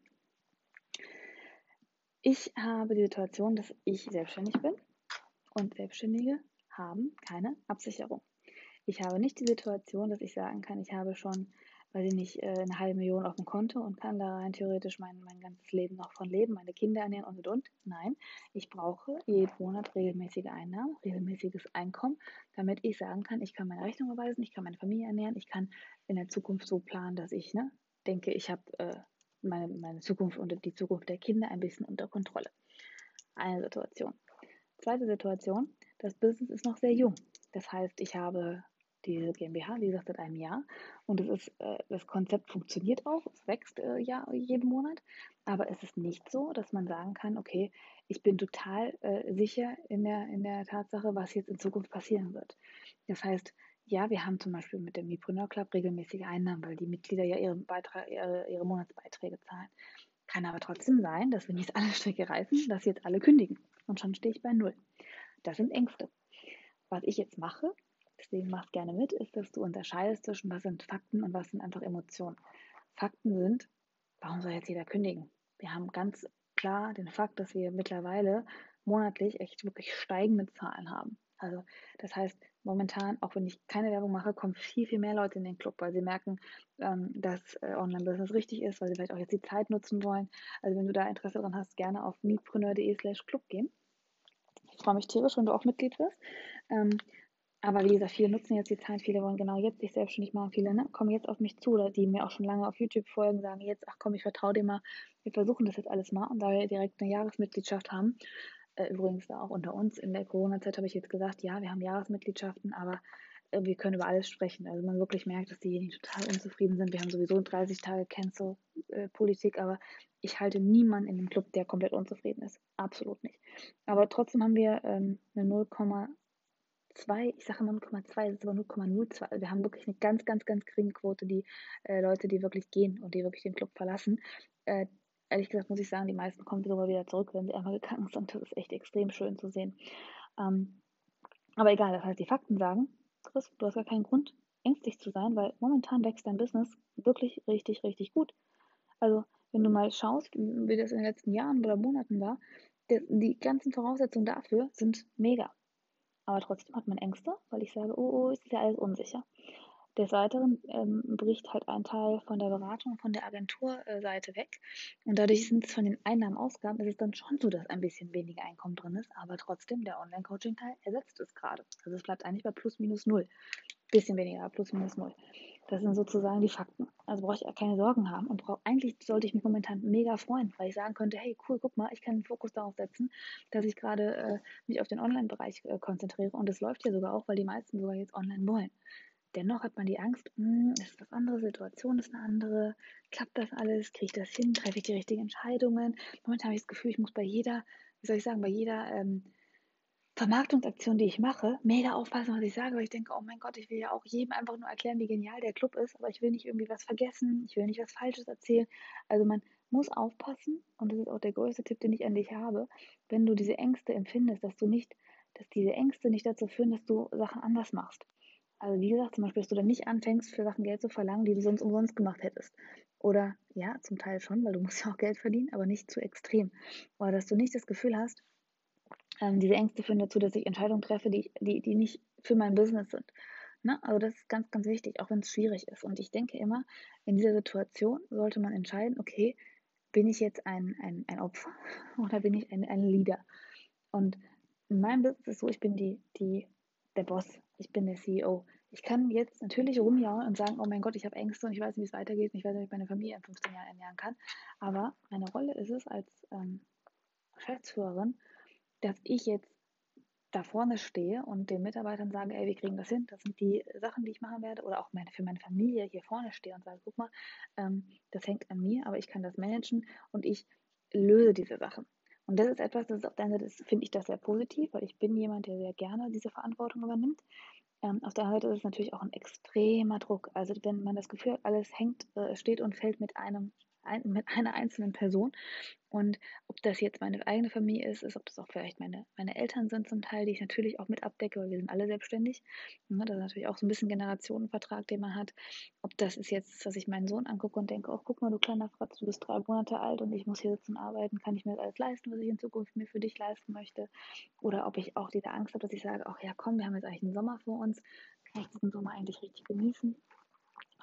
ich habe die Situation, dass ich selbstständig bin und Selbstständige haben keine Absicherung. Ich habe nicht die Situation, dass ich sagen kann, ich habe schon, weiß ich nicht, äh, eine halbe Million auf dem Konto und kann da rein theoretisch mein, mein ganzes Leben noch von leben, meine Kinder ernähren und und und. Nein, ich brauche jeden Monat regelmäßige Einnahmen, regelmäßiges Einkommen, damit ich sagen kann, ich kann meine Rechnung überweisen, ich kann meine Familie ernähren, ich kann in der Zukunft so planen, dass ich ne, denke, ich habe äh, meine, meine Zukunft und die Zukunft der Kinder ein bisschen unter Kontrolle. Eine Situation. Zweite Situation, das Business ist noch sehr jung. Das heißt, ich habe diese GmbH, wie gesagt, seit einem Jahr. Und es ist, äh, das Konzept funktioniert auch, es wächst äh, ja jeden Monat. Aber es ist nicht so, dass man sagen kann, okay, ich bin total äh, sicher in der, in der Tatsache, was jetzt in Zukunft passieren wird. Das heißt, ja, wir haben zum Beispiel mit dem Mipreneur Club regelmäßige Einnahmen, weil die Mitglieder ja ihre, Beitrag, ihre, ihre Monatsbeiträge zahlen. Kann aber trotzdem sein, dass wenn jetzt [LAUGHS] alle Stricke reißen, dass jetzt alle kündigen. Und schon stehe ich bei Null. Das sind Ängste. Was ich jetzt mache, deswegen mach gerne mit, ist, dass du unterscheidest zwischen was sind Fakten und was sind einfach Emotionen. Fakten sind, warum soll jetzt jeder kündigen? Wir haben ganz klar den Fakt, dass wir mittlerweile monatlich echt wirklich steigende Zahlen haben. Also das heißt, momentan, auch wenn ich keine Werbung mache, kommen viel, viel mehr Leute in den Club, weil sie merken, ähm, dass äh, Online-Business richtig ist, weil sie vielleicht auch jetzt die Zeit nutzen wollen. Also wenn du da Interesse dran hast, gerne auf meetpreneur.de slash Club gehen. Ich freue mich tierisch, wenn du auch Mitglied wirst. Ähm, aber wie gesagt, viele nutzen jetzt die Zeit, viele wollen genau jetzt sich selbstständig machen, viele ne, kommen jetzt auf mich zu oder die mir auch schon lange auf YouTube folgen, sagen jetzt, ach komm, ich vertraue dir mal, wir versuchen das jetzt alles mal und da wir direkt eine Jahresmitgliedschaft haben, äh, übrigens da auch unter uns in der Corona-Zeit habe ich jetzt gesagt, ja, wir haben Jahresmitgliedschaften, aber äh, wir können über alles sprechen. Also man wirklich merkt, dass diejenigen total unzufrieden sind. Wir haben sowieso 30 Tage Cancel-Politik, äh, aber ich halte niemanden in dem Club, der komplett unzufrieden ist. Absolut nicht. Aber trotzdem haben wir ähm, eine 0,2, ich sage immer 0,2, das ist aber 0,02. Also wir haben wirklich eine ganz, ganz, ganz geringe Quote, die äh, Leute, die wirklich gehen und die wirklich den Club verlassen. Äh, ehrlich gesagt muss ich sagen, die meisten kommen sogar wieder zurück, wenn sie einmal gegangen sind. Das ist echt extrem schön zu sehen. Ähm, aber egal, das heißt, die Fakten sagen, Chris, du hast gar keinen Grund, ängstlich zu sein, weil momentan wächst dein Business wirklich richtig, richtig gut. Also, wenn du mal schaust, wie das in den letzten Jahren oder Monaten war, die ganzen Voraussetzungen dafür sind mega. Aber trotzdem hat man Ängste, weil ich sage, oh, oh, ist ja alles unsicher. Des Weiteren ähm, bricht halt ein Teil von der Beratung, von der Agenturseite weg. Und dadurch sind es von den Einnahmen, Ausgaben, ist es dann schon so, dass ein bisschen weniger Einkommen drin ist. Aber trotzdem, der Online-Coaching-Teil ersetzt es gerade. Also es bleibt eigentlich bei plus minus null. Bisschen weniger, plus minus null. Das sind sozusagen die Fakten. Also brauche ich ja keine Sorgen haben. Und brauch, eigentlich sollte ich mich momentan mega freuen, weil ich sagen könnte, hey, cool, guck mal, ich kann den Fokus darauf setzen, dass ich gerade äh, mich auf den Online-Bereich äh, konzentriere. Und das läuft ja sogar auch, weil die meisten sogar jetzt online wollen. Dennoch hat man die Angst, hm, ist was andere, Situation ist eine andere, klappt das alles, kriege ich das hin, treffe ich die richtigen Entscheidungen. Momentan habe ich das Gefühl, ich muss bei jeder, wie soll ich sagen, bei jeder ähm, Vermarktungsaktion, die ich mache, mega aufpassen, was ich sage, weil ich denke, oh mein Gott, ich will ja auch jedem einfach nur erklären, wie genial der Club ist, aber ich will nicht irgendwie was vergessen, ich will nicht was Falsches erzählen. Also man muss aufpassen, und das ist auch der größte Tipp, den ich an dich habe, wenn du diese Ängste empfindest, dass du nicht, dass diese Ängste nicht dazu führen, dass du Sachen anders machst. Also wie gesagt, zum Beispiel, dass du dann nicht anfängst, für Sachen Geld zu verlangen, die du sonst umsonst gemacht hättest. Oder ja, zum Teil schon, weil du musst [LAUGHS] ja auch Geld verdienen, aber nicht zu extrem. Oder dass du nicht das Gefühl hast, ähm, diese Ängste führen dazu, dass ich Entscheidungen treffe, die, die, die nicht für mein Business sind. Ne? Also das ist ganz, ganz wichtig, auch wenn es schwierig ist. Und ich denke immer, in dieser Situation sollte man entscheiden, okay, bin ich jetzt ein, ein, ein Opfer [LAUGHS] oder bin ich ein, ein Leader? Und in meinem Business ist es so, ich bin die, die, der Boss, ich bin der CEO. Ich kann jetzt natürlich rumjauen und sagen, oh mein Gott, ich habe Ängste und ich weiß nicht, wie es weitergeht und ich weiß nicht, wie ich meine Familie in 15 Jahren ernähren kann. Aber meine Rolle ist es als ähm, Geschäftsführerin, dass ich jetzt da vorne stehe und den Mitarbeitern sage, ey, wir kriegen das hin, das sind die Sachen, die ich machen werde, oder auch meine, für meine Familie hier vorne stehe und sage, guck mal, ähm, das hängt an mir, aber ich kann das managen und ich löse diese Sachen. Und das ist etwas, das ist auf der einen Seite, finde ich das sehr positiv, weil ich bin jemand, der sehr gerne diese Verantwortung übernimmt. Ähm, auf der anderen Seite ist es natürlich auch ein extremer Druck. Also wenn man das Gefühl hat, alles hängt, äh, steht und fällt mit einem ein, mit einer einzelnen Person. Und ob das jetzt meine eigene Familie ist, ist, ob das auch vielleicht meine, meine Eltern sind zum Teil, die ich natürlich auch mit abdecke, weil wir sind alle selbstständig. Ne, das ist natürlich auch so ein bisschen Generationenvertrag, den man hat. Ob das ist jetzt, dass ich meinen Sohn angucke und denke, oh, guck mal, du kleiner Fratz, du bist drei Monate alt und ich muss hier sitzen und arbeiten, kann ich mir das alles leisten, was ich in Zukunft mir für dich leisten möchte? Oder ob ich auch diese Angst habe, dass ich sage, ach ja, komm, wir haben jetzt eigentlich einen Sommer vor uns, kann ich diesen Sommer eigentlich richtig genießen?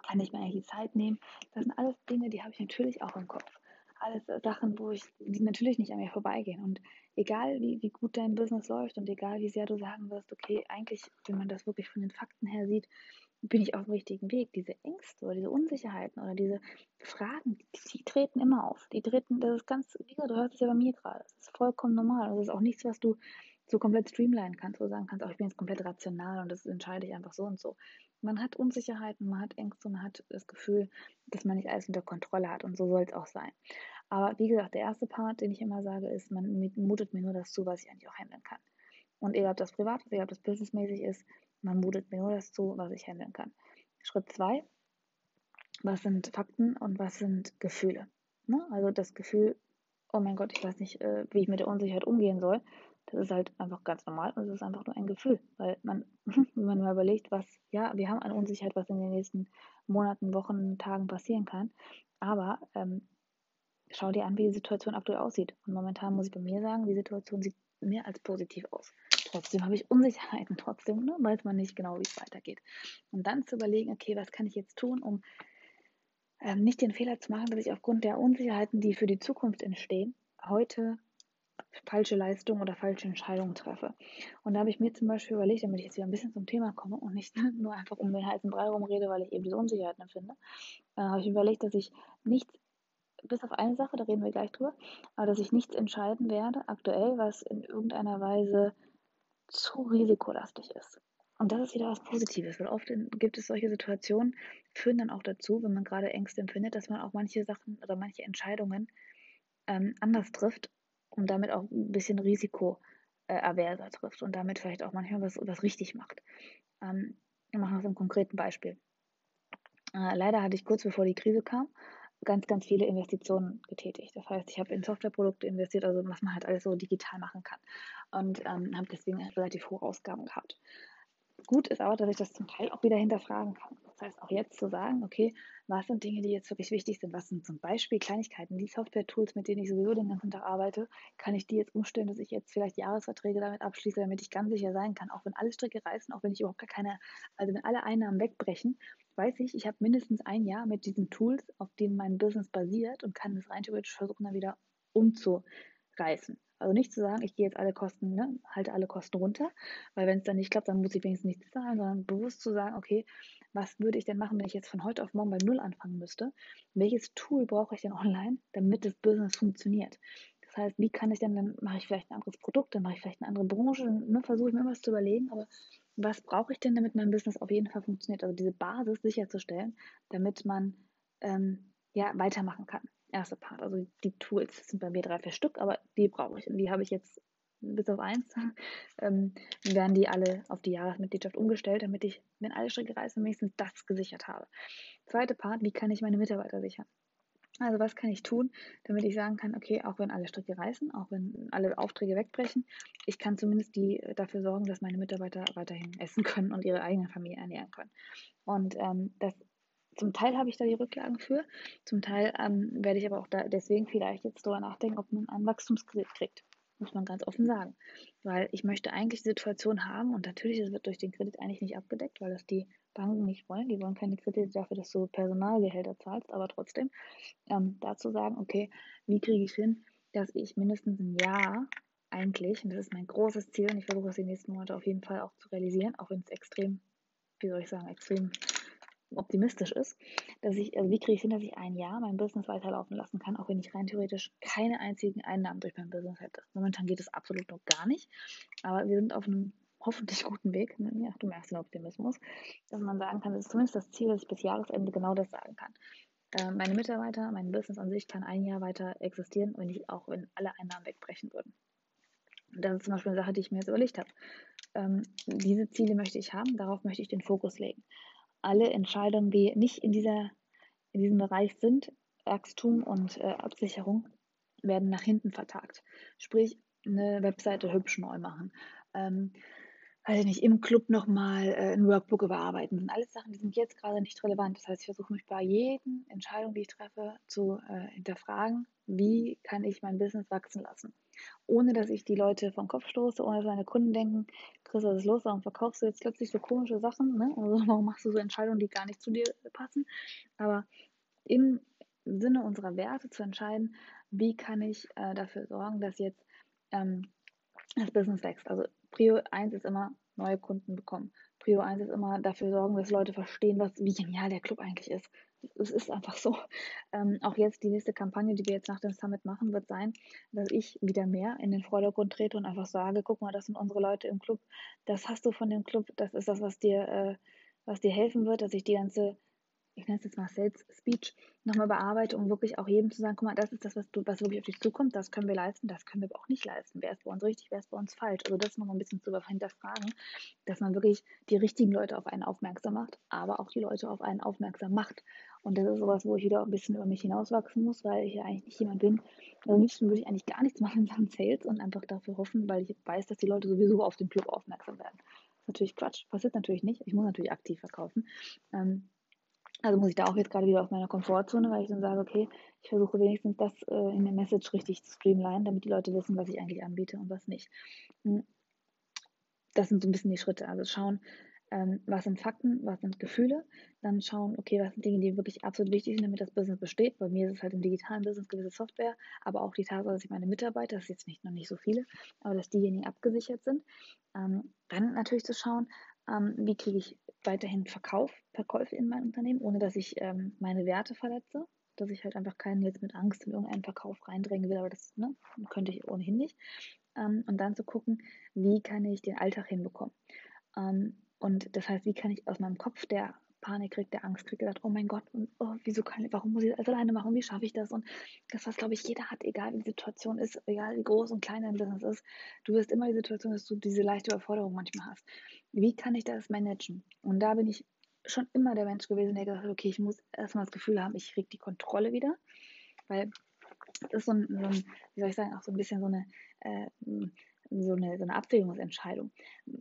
Kann ich mir eigentlich die Zeit nehmen? Das sind alles Dinge, die habe ich natürlich auch im Kopf. Alles Sachen, wo ich, die natürlich nicht an mir vorbeigehen. Und egal wie, wie gut dein Business läuft und egal wie sehr du sagen wirst, okay, eigentlich, wenn man das wirklich von den Fakten her sieht, bin ich auf dem richtigen Weg. Diese Ängste oder diese Unsicherheiten oder diese Fragen, die, die treten immer auf. Die treten, das ist ganz, wie gesagt, du hörst es ja bei mir gerade. Das ist vollkommen normal. Das ist auch nichts, was du so komplett streamline kannst, wo du sagen kannst, auch ich bin jetzt komplett rational und das entscheide ich einfach so und so. Man hat Unsicherheiten, man hat Ängste, man hat das Gefühl, dass man nicht alles unter Kontrolle hat und so soll es auch sein. Aber wie gesagt, der erste Part, den ich immer sage, ist, man mutet mir nur das zu, was ich eigentlich auch handeln kann. Und egal, ob das privat ist, egal, ob das businessmäßig ist, man mutet mir nur das zu, was ich handeln kann. Schritt zwei, was sind Fakten und was sind Gefühle? Ne? Also das Gefühl, oh mein Gott, ich weiß nicht, äh, wie ich mit der Unsicherheit umgehen soll. Das ist halt einfach ganz normal und es ist einfach nur ein Gefühl, weil man, [LAUGHS] wenn man mal überlegt, was, ja, wir haben eine Unsicherheit, was in den nächsten Monaten, Wochen, Tagen passieren kann, aber ähm, schau dir an, wie die Situation aktuell aussieht. Und momentan muss ich bei mir sagen, die Situation sieht mehr als positiv aus. Trotzdem habe ich Unsicherheiten, [LAUGHS] trotzdem ne, weiß man nicht genau, wie es weitergeht. Und dann zu überlegen, okay, was kann ich jetzt tun, um ähm, nicht den Fehler zu machen, dass ich aufgrund der Unsicherheiten, die für die Zukunft entstehen, heute falsche Leistungen oder falsche Entscheidungen treffe. Und da habe ich mir zum Beispiel überlegt, damit ich jetzt wieder ein bisschen zum Thema komme und nicht [LAUGHS] nur einfach um den heißen Brei rumrede, weil ich eben diese Unsicherheiten empfinde, äh, habe ich mir überlegt, dass ich nichts, bis auf eine Sache, da reden wir gleich drüber, aber dass ich nichts entscheiden werde aktuell, was in irgendeiner Weise zu risikolastig ist. Und das ist wieder was Positives, weil oft gibt es solche Situationen, führen dann auch dazu, wenn man gerade Ängste empfindet, dass man auch manche Sachen oder manche Entscheidungen ähm, anders trifft und damit auch ein bisschen risikoaverser trifft und damit vielleicht auch manchmal was, was richtig macht. Ähm, wir machen das im konkreten Beispiel. Äh, leider hatte ich kurz bevor die Krise kam, ganz, ganz viele Investitionen getätigt. Das heißt, ich habe in Softwareprodukte investiert, also was man halt alles so digital machen kann. Und ähm, habe deswegen relativ hohe Ausgaben gehabt. Gut ist aber, dass ich das zum Teil auch wieder hinterfragen kann. Das heißt, auch jetzt zu sagen, okay, was sind Dinge, die jetzt wirklich wichtig sind? Was sind zum Beispiel Kleinigkeiten? Die Software-Tools, mit denen ich sowieso den ganzen Tag arbeite, kann ich die jetzt umstellen, dass ich jetzt vielleicht Jahresverträge damit abschließe, damit ich ganz sicher sein kann, auch wenn alle Stricke reißen, auch wenn ich überhaupt gar keine, also wenn alle Einnahmen wegbrechen, weiß ich, ich habe mindestens ein Jahr mit diesen Tools, auf denen mein Business basiert und kann es rein theoretisch versuchen, dann wieder umzureißen. Also nicht zu sagen, ich gehe jetzt alle Kosten, ne, halte alle Kosten runter, weil wenn es dann nicht klappt, dann muss ich wenigstens nichts zahlen, sondern bewusst zu sagen, okay, was würde ich denn machen, wenn ich jetzt von heute auf morgen bei Null anfangen müsste? Welches Tool brauche ich denn online, damit das Business funktioniert? Das heißt, wie kann ich denn, dann mache ich vielleicht ein anderes Produkt, dann mache ich vielleicht eine andere Branche, dann ne, versuche ich mir was zu überlegen, aber was brauche ich denn, damit mein Business auf jeden Fall funktioniert? Also diese Basis sicherzustellen, damit man ähm, ja, weitermachen kann erste Part. Also die Tools sind bei mir drei, vier Stück, aber die brauche ich. Und die habe ich jetzt bis auf eins, [LAUGHS] ähm, werden die alle auf die Jahresmitgliedschaft umgestellt, damit ich, wenn alle Stricke reißen, wenigstens das gesichert habe. Zweite Part, wie kann ich meine Mitarbeiter sichern? Also was kann ich tun, damit ich sagen kann, okay, auch wenn alle Stricke reißen, auch wenn alle Aufträge wegbrechen, ich kann zumindest die dafür sorgen, dass meine Mitarbeiter weiterhin essen können und ihre eigene Familie ernähren können. Und ähm, das zum Teil habe ich da die Rücklagen für, zum Teil ähm, werde ich aber auch da deswegen vielleicht jetzt darüber nachdenken, ob man einen Wachstumskredit kriegt. muss man ganz offen sagen. Weil ich möchte eigentlich die Situation haben und natürlich, das wird durch den Kredit eigentlich nicht abgedeckt, weil das die Banken nicht wollen. Die wollen keine Kredite dafür, dass du Personalgehälter zahlst, aber trotzdem ähm, dazu sagen, okay, wie kriege ich hin, dass ich mindestens ein Jahr eigentlich, und das ist mein großes Ziel und ich versuche es die nächsten Monate auf jeden Fall auch zu realisieren, auch wenn es extrem, wie soll ich sagen, extrem optimistisch ist, dass ich, also wie kriege ich hin, dass ich ein Jahr mein Business weiterlaufen lassen kann, auch wenn ich rein theoretisch keine einzigen Einnahmen durch mein Business hätte. Momentan geht es absolut noch gar nicht, aber wir sind auf einem hoffentlich guten Weg, ja, du merkst den Optimismus, dass man sagen kann, das ist zumindest das Ziel, dass ich bis Jahresende genau das sagen kann. Äh, meine Mitarbeiter, mein Business an sich kann ein Jahr weiter existieren, wenn ich auch wenn alle Einnahmen wegbrechen würden. Und das ist zum Beispiel eine Sache, die ich mir jetzt überlegt habe. Ähm, diese Ziele möchte ich haben, darauf möchte ich den Fokus legen alle Entscheidungen, die nicht in, dieser, in diesem Bereich sind, Wachstum und äh, Absicherung, werden nach hinten vertagt. Sprich, eine Webseite hübsch neu machen. Ähm, weiß ich nicht, im Club nochmal äh, ein Workbook überarbeiten. Das sind alles Sachen, die sind jetzt gerade nicht relevant. Das heißt, ich versuche mich bei jeden Entscheidung, die ich treffe, zu äh, hinterfragen, wie kann ich mein Business wachsen lassen ohne dass ich die Leute vom Kopf stoße, ohne dass meine Kunden denken, Chris, was ist los, warum verkaufst du jetzt plötzlich so komische Sachen, ne? Also [LAUGHS] warum machst du so Entscheidungen, die gar nicht zu dir passen? Aber im Sinne unserer Werte zu entscheiden, wie kann ich äh, dafür sorgen, dass jetzt ähm, das Business wächst. Also Prio 1 ist immer neue Kunden bekommen. Prio 1 ist immer dafür sorgen, dass Leute verstehen, was, wie genial der Club eigentlich ist es ist einfach so. Ähm, auch jetzt die nächste Kampagne, die wir jetzt nach dem Summit machen, wird sein, dass ich wieder mehr in den Vordergrund trete und einfach sage, guck mal, das sind unsere Leute im Club, das hast du von dem Club, das ist das, was dir, äh, was dir helfen wird, dass ich die ganze ich nenne es jetzt mal Sales Speech, nochmal bearbeite, um wirklich auch jedem zu sagen, guck mal, das ist das, was, du, was wirklich auf dich zukommt, das können wir leisten, das können wir aber auch nicht leisten. Wer ist bei uns richtig, wer ist bei uns falsch? Also das nochmal ein bisschen zu hinterfragen, dass man wirklich die richtigen Leute auf einen aufmerksam macht, aber auch die Leute auf einen aufmerksam macht. Und das ist sowas, wo ich wieder ein bisschen über mich hinauswachsen muss, weil ich ja eigentlich nicht jemand bin. Also am liebsten würde ich eigentlich gar nichts [LAUGHS] machen in Sachen Sales und einfach dafür hoffen, weil ich weiß, dass die Leute sowieso auf den Club aufmerksam werden. Das ist natürlich Quatsch. Passiert natürlich nicht. Ich muss natürlich aktiv verkaufen. Ähm, also muss ich da auch jetzt gerade wieder aus meiner Komfortzone, weil ich dann sage, okay, ich versuche wenigstens das äh, in der Message richtig zu streamline, damit die Leute wissen, was ich eigentlich anbiete und was nicht. Hm. Das sind so ein bisschen die Schritte. Also schauen, ähm, was sind Fakten, was sind Gefühle, dann schauen, okay, was sind Dinge, die wirklich absolut wichtig sind, damit das Business besteht. Bei mir ist es halt im digitalen Business gewisse Software, aber auch die Tatsache, dass ich meine Mitarbeiter, das ist jetzt nicht noch nicht so viele, aber dass diejenigen abgesichert sind. Ähm, dann natürlich zu schauen, ähm, wie kriege ich weiterhin Verkauf, Verkäufe in mein Unternehmen, ohne dass ich ähm, meine Werte verletze, dass ich halt einfach keinen jetzt mit Angst in irgendeinen Verkauf reindrängen will, aber das ne, könnte ich ohnehin nicht. Ähm, und dann zu gucken, wie kann ich den Alltag hinbekommen. Ähm, und das heißt, wie kann ich aus meinem Kopf, der Panik kriegt, der Angst kriegt, gesagt, oh mein Gott, und oh, wieso kann ich, warum muss ich das alleine machen, wie schaffe ich das? Und das, was, glaube ich, jeder hat, egal wie die Situation ist, egal wie groß und klein dein Business ist, du wirst immer die Situation, dass du diese leichte Überforderung manchmal hast. Wie kann ich das managen? Und da bin ich schon immer der Mensch gewesen, der gesagt hat, okay, ich muss erstmal das Gefühl haben, ich kriege die Kontrolle wieder, weil das ist so ein, so ein, wie soll ich sagen, auch so ein bisschen so eine äh, so eine, so eine Abwägungsentscheidung.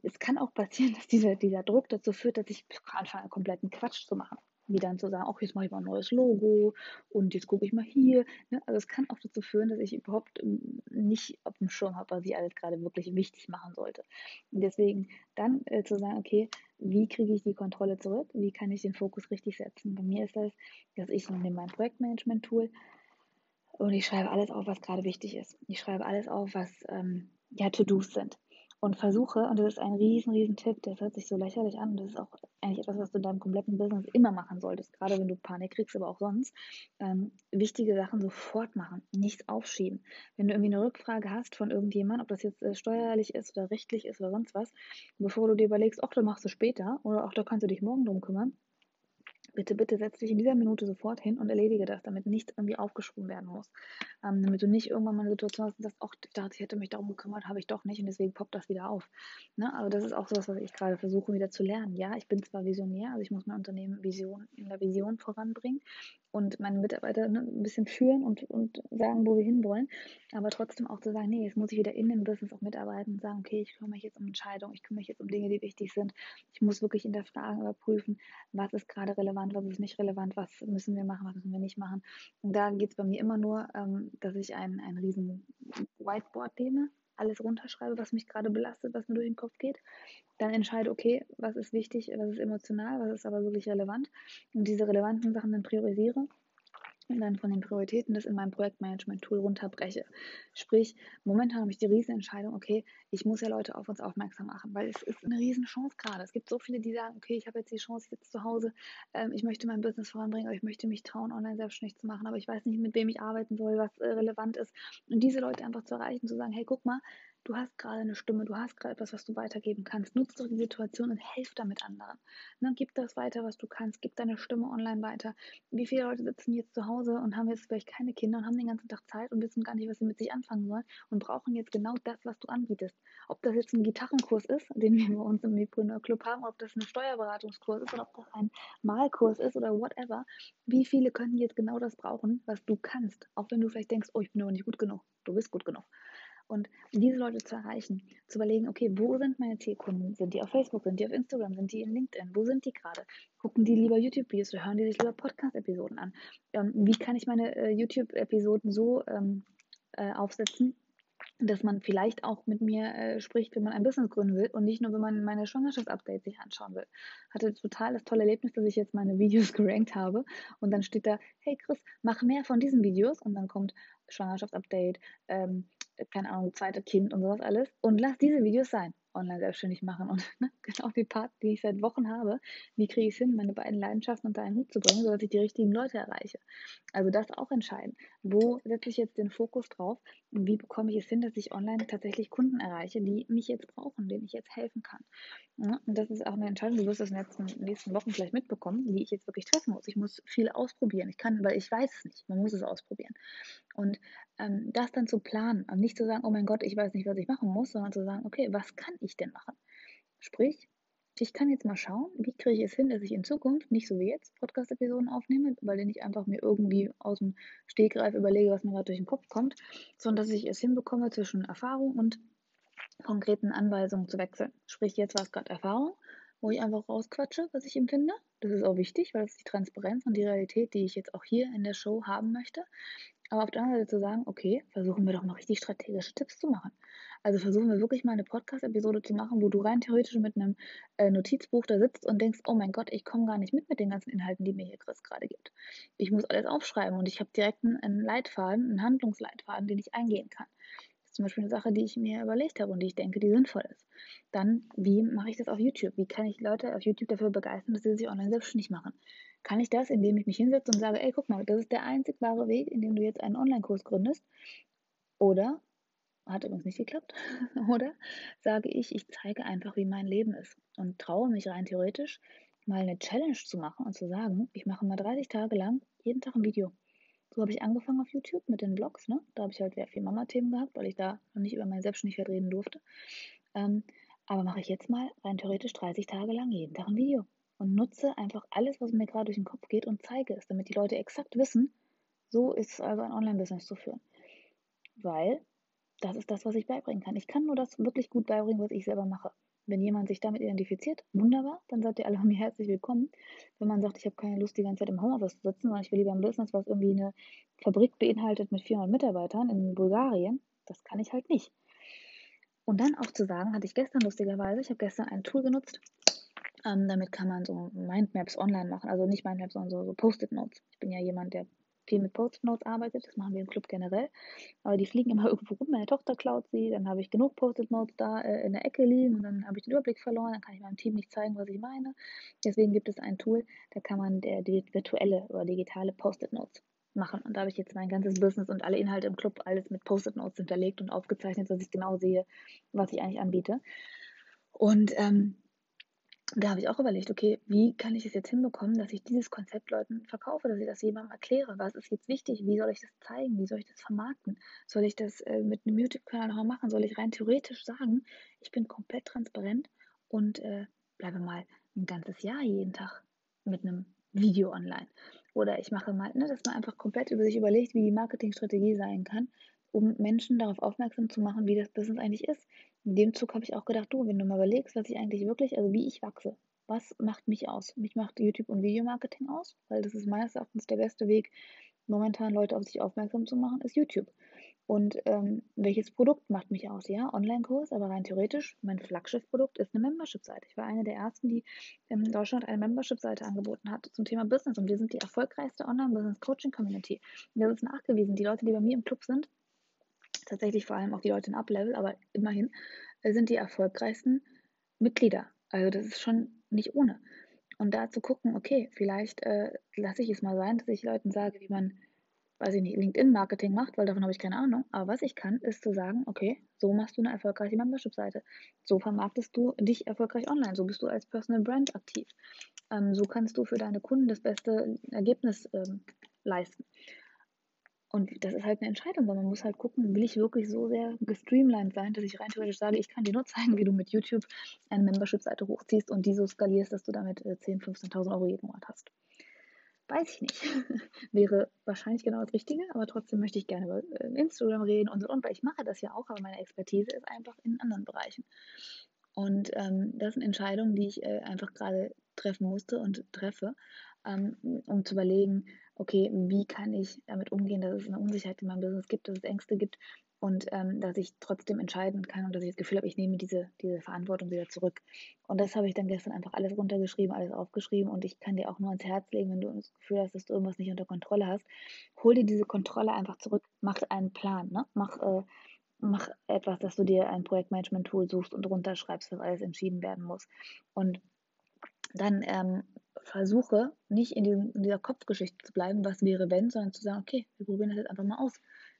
Es kann auch passieren, [LAUGHS] dass dieser, dieser Druck dazu führt, dass ich anfange, kompletten Quatsch zu machen. Wie dann zu sagen, auch jetzt mache ich mal ein neues Logo und jetzt gucke ich mal hier. Ne? Also es kann auch dazu führen, dass ich überhaupt ähm, nicht auf dem Schirm habe, was ich alles gerade wirklich wichtig machen sollte. Und deswegen dann äh, zu sagen, okay, wie kriege ich die Kontrolle zurück? Wie kann ich den Fokus richtig setzen? Bei mir ist das, dass ich nehme mein Projektmanagement-Tool und ich schreibe alles auf, was gerade wichtig ist. Ich schreibe alles auf, was ähm, ja, To-Dos sind. Und versuche, und das ist ein riesen, riesen Tipp, der hört sich so lächerlich an, und das ist auch eigentlich etwas, was du in deinem kompletten Business immer machen solltest, gerade wenn du Panik kriegst, aber auch sonst, ähm, wichtige Sachen sofort machen, nichts aufschieben. Wenn du irgendwie eine Rückfrage hast von irgendjemandem, ob das jetzt äh, steuerlich ist oder rechtlich ist oder sonst was, bevor du dir überlegst, ach, da machst du später oder auch da kannst du dich morgen drum kümmern, bitte, bitte setz dich in dieser Minute sofort hin und erledige das, damit nichts irgendwie aufgeschoben werden muss. Ähm, damit du nicht irgendwann mal eine Situation hast und sagst, ach, ich dachte, ich hätte mich darum gekümmert, habe ich doch nicht und deswegen poppt das wieder auf. Ne? Also das ist auch so was, was ich gerade versuche wieder zu lernen. Ja, ich bin zwar Visionär, also ich muss mein Unternehmen Vision, in der Vision voranbringen und meine Mitarbeiter ne, ein bisschen führen und, und sagen, wo wir hinwollen, aber trotzdem auch zu sagen, nee, jetzt muss ich wieder in dem Business auch mitarbeiten und sagen, okay, ich kümmere mich jetzt um Entscheidungen, ich kümmere mich jetzt um Dinge, die wichtig sind. Ich muss wirklich hinterfragen, überprüfen, was ist gerade relevant, was ist nicht relevant, was müssen wir machen, was müssen wir nicht machen. Und da geht es bei mir immer nur, ähm, dass ich ein, ein riesen Whiteboard nehme alles runterschreibe, was mich gerade belastet, was mir durch den Kopf geht. Dann entscheide, okay, was ist wichtig, was ist emotional, was ist aber wirklich relevant. Und diese relevanten Sachen dann priorisiere und dann von den Prioritäten das in meinem Projektmanagement-Tool runterbreche. Sprich, momentan habe ich die Riesenentscheidung, okay, ich muss ja Leute auf uns aufmerksam machen, weil es ist eine Riesenchance gerade. Es gibt so viele, die sagen, okay, ich habe jetzt die Chance, ich sitze zu Hause, ähm, ich möchte mein Business voranbringen, aber ich möchte mich trauen, online selbstständig zu machen, aber ich weiß nicht, mit wem ich arbeiten soll, was äh, relevant ist. Und diese Leute einfach zu erreichen, zu sagen, hey, guck mal, du hast gerade eine Stimme, du hast gerade etwas, was du weitergeben kannst. Nutz doch die Situation und helf damit anderen. Ne, gib das weiter, was du kannst. Gib deine Stimme online weiter. Wie viele Leute sitzen jetzt zu Hause und haben jetzt vielleicht keine Kinder und haben den ganzen Tag Zeit und wissen gar nicht, was sie mit sich anfangen sollen und brauchen jetzt genau das, was du anbietest. Ob das jetzt ein Gitarrenkurs ist, den wir bei uns im Mipreneur Club haben, ob das ein Steuerberatungskurs ist oder ob das ein Malkurs ist oder whatever. Wie viele können jetzt genau das brauchen, was du kannst? Auch wenn du vielleicht denkst, oh, ich bin aber nicht gut genug. Du bist gut genug. Und diese Leute zu erreichen, zu überlegen, okay, wo sind meine Zielkunden? Sind die auf Facebook? Sind die auf Instagram? Sind die in LinkedIn? Wo sind die gerade? Gucken die lieber YouTube-Videos oder hören die sich lieber Podcast-Episoden an? Ähm, wie kann ich meine äh, YouTube-Episoden so ähm, äh, aufsetzen, dass man vielleicht auch mit mir äh, spricht, wenn man ein Business gründen will und nicht nur, wenn man meine Schwangerschaftsupdates sich anschauen will. Hatte total das tolle Erlebnis, dass ich jetzt meine [LAUGHS] Videos gerankt habe und dann steht da, hey Chris, mach mehr von diesen Videos und dann kommt Schwangerschaftsupdate, ähm, keine Ahnung, zweite Kind und sowas alles. Und lass diese Videos sein online selbstständig machen. Und [LAUGHS] ne, genau die Part, die ich seit Wochen habe, wie kriege ich es hin, meine beiden Leidenschaften unter einen Hut zu bringen, sodass ich die richtigen Leute erreiche. Also das auch entscheiden. Wo setze ich jetzt den Fokus drauf und wie bekomme ich es hin, dass ich online tatsächlich Kunden erreiche, die mich jetzt brauchen, denen ich jetzt helfen kann. Ja, und das ist auch eine Entscheidung, du wirst das in den letzten, nächsten Wochen vielleicht mitbekommen, die ich jetzt wirklich treffen muss. Ich muss viel ausprobieren. Ich kann, weil ich weiß es nicht. Man muss es ausprobieren. Und ähm, das dann zu planen und nicht zu sagen, oh mein Gott, ich weiß nicht, was ich machen muss, sondern zu sagen, okay, was kann ich denn machen? Sprich, ich kann jetzt mal schauen, wie kriege ich es hin, dass ich in Zukunft nicht so wie jetzt Podcast-Episoden aufnehme, weil ich einfach mir irgendwie aus dem Stegreif überlege, was mir gerade durch den Kopf kommt, sondern dass ich es hinbekomme, zwischen Erfahrung und konkreten Anweisungen zu wechseln. Sprich, jetzt war es gerade Erfahrung, wo ich einfach rausquatsche, was ich empfinde. Das ist auch wichtig, weil das ist die Transparenz und die Realität, die ich jetzt auch hier in der Show haben möchte. Aber auf der anderen Seite zu sagen, okay, versuchen wir doch mal richtig strategische Tipps zu machen. Also versuchen wir wirklich mal eine Podcast-Episode zu machen, wo du rein theoretisch mit einem äh, Notizbuch da sitzt und denkst, oh mein Gott, ich komme gar nicht mit mit den ganzen Inhalten, die mir hier Chris gerade gibt. Ich muss alles aufschreiben und ich habe direkt einen, Leitfaden, einen Handlungsleitfaden, den ich eingehen kann. Das ist zum Beispiel eine Sache, die ich mir überlegt habe und die ich denke, die sinnvoll ist. Dann, wie mache ich das auf YouTube? Wie kann ich Leute auf YouTube dafür begeistern, dass sie sich online selbstständig machen? Kann ich das, indem ich mich hinsetze und sage, ey, guck mal, das ist der einzig wahre Weg, in dem du jetzt einen Online-Kurs gründest? Oder, hat übrigens nicht geklappt, [LAUGHS] oder sage ich, ich zeige einfach, wie mein Leben ist und traue mich rein theoretisch, mal eine Challenge zu machen und zu sagen, ich mache mal 30 Tage lang jeden Tag ein Video. So habe ich angefangen auf YouTube mit den Blogs. Ne? Da habe ich halt sehr viel Mama-Themen gehabt, weil ich da noch nicht über meine Selbstständigkeit reden durfte. Ähm, aber mache ich jetzt mal rein theoretisch 30 Tage lang jeden Tag ein Video und nutze einfach alles, was mir gerade durch den Kopf geht und zeige es, damit die Leute exakt wissen, so ist es also ein Online-Business zu führen. Weil das ist das, was ich beibringen kann. Ich kann nur das wirklich gut beibringen, was ich selber mache. Wenn jemand sich damit identifiziert, wunderbar, dann seid ihr alle mir herzlich willkommen. Wenn man sagt, ich habe keine Lust, die ganze Zeit im Homeoffice zu sitzen, sondern ich will lieber ein Business, was irgendwie eine Fabrik beinhaltet mit 400 Mitarbeitern in Bulgarien, das kann ich halt nicht. Und dann auch zu sagen, hatte ich gestern lustigerweise, ich habe gestern ein Tool genutzt, ähm, damit kann man so Mindmaps online machen. Also nicht Mindmaps, sondern so, so Post-it-Notes. Ich bin ja jemand, der viel mit Post-it-Notes arbeitet. Das machen wir im Club generell. Aber die fliegen immer [LAUGHS] irgendwo rum. Meine Tochter klaut sie. Dann habe ich genug Post-it-Notes da äh, in der Ecke liegen. Und dann habe ich den Überblick verloren. Dann kann ich meinem Team nicht zeigen, was ich meine. Deswegen gibt es ein Tool, da kann man der, die virtuelle oder digitale Post-it-Notes machen. Und da habe ich jetzt mein ganzes Business und alle Inhalte im Club alles mit Post-it-Notes hinterlegt und aufgezeichnet, dass ich genau sehe, was ich eigentlich anbiete. Und ähm, da habe ich auch überlegt, okay, wie kann ich es jetzt hinbekommen, dass ich dieses Konzept Leuten verkaufe, dass ich das jemandem erkläre, was ist jetzt wichtig, wie soll ich das zeigen, wie soll ich das vermarkten, soll ich das äh, mit einem YouTube-Kanal noch machen, soll ich rein theoretisch sagen, ich bin komplett transparent und äh, bleibe mal ein ganzes Jahr jeden Tag mit einem Video online. Oder ich mache mal, ne, dass man einfach komplett über sich überlegt, wie die Marketingstrategie sein kann, um Menschen darauf aufmerksam zu machen, wie das Business eigentlich ist, in dem Zug habe ich auch gedacht, du, wenn du mal überlegst, was ich eigentlich wirklich, also wie ich wachse, was macht mich aus? Mich macht YouTube und Videomarketing aus, weil das ist meines Erachtens der beste Weg, momentan Leute auf sich aufmerksam zu machen, ist YouTube. und ähm, welches Produkt macht mich aus? Ja, Online-Kurs, aber rein theoretisch, mein Flaggschiff-Produkt ist eine Membership-Seite. Ich war eine der ersten, die in Deutschland eine Membership-Seite angeboten hat zum Thema Business und wir sind die erfolgreichste Online-Business-Coaching-Community. Das ist nachgewiesen. Die Leute, die bei mir im Club sind, tatsächlich vor allem auch die Leute in Uplevel, aber immerhin äh, sind die erfolgreichsten Mitglieder. Also das ist schon nicht ohne. Und da zu gucken, okay, vielleicht äh, lasse ich es mal sein, dass ich Leuten sage, wie man weiß ich nicht, LinkedIn-Marketing macht, weil davon habe ich keine Ahnung. Aber was ich kann, ist zu sagen, okay, so machst du eine erfolgreiche Membership-Seite. So vermarktest du dich erfolgreich online. So bist du als Personal Brand aktiv. Ähm, so kannst du für deine Kunden das beste Ergebnis ähm, leisten. Und das ist halt eine Entscheidung, weil man muss halt gucken, will ich wirklich so sehr gestreamlined sein, dass ich rein theoretisch sage, ich kann dir nur zeigen, wie du mit YouTube eine Membership-Seite hochziehst und die so skalierst, dass du damit 10.000, äh, 15.000 Euro jeden Monat hast. Weiß ich nicht. [LAUGHS] Wäre wahrscheinlich genau das Richtige, aber trotzdem möchte ich gerne über äh, Instagram reden und so und, weil ich mache das ja auch, aber meine Expertise ist einfach in anderen Bereichen. Und ähm, das sind Entscheidungen, die ich äh, einfach gerade treffen musste und treffe, ähm, um zu überlegen, okay, wie kann ich damit umgehen, dass es eine Unsicherheit in meinem Business gibt, dass es Ängste gibt und ähm, dass ich trotzdem entscheiden kann und dass ich das Gefühl habe, ich nehme diese, diese Verantwortung wieder zurück. Und das habe ich dann gestern einfach alles runtergeschrieben, alles aufgeschrieben und ich kann dir auch nur ans Herz legen, wenn du das Gefühl hast, dass du irgendwas nicht unter Kontrolle hast, hol dir diese Kontrolle einfach zurück, mach einen Plan, ne? mach, äh, mach etwas, dass du dir ein Projektmanagement-Tool suchst und runterschreibst, was alles entschieden werden muss. Und dann ähm, versuche nicht in, diesem, in, dieser Kopfgeschichte zu bleiben, was wäre wenn, sondern zu sagen, okay, wir probieren das jetzt einfach mal aus.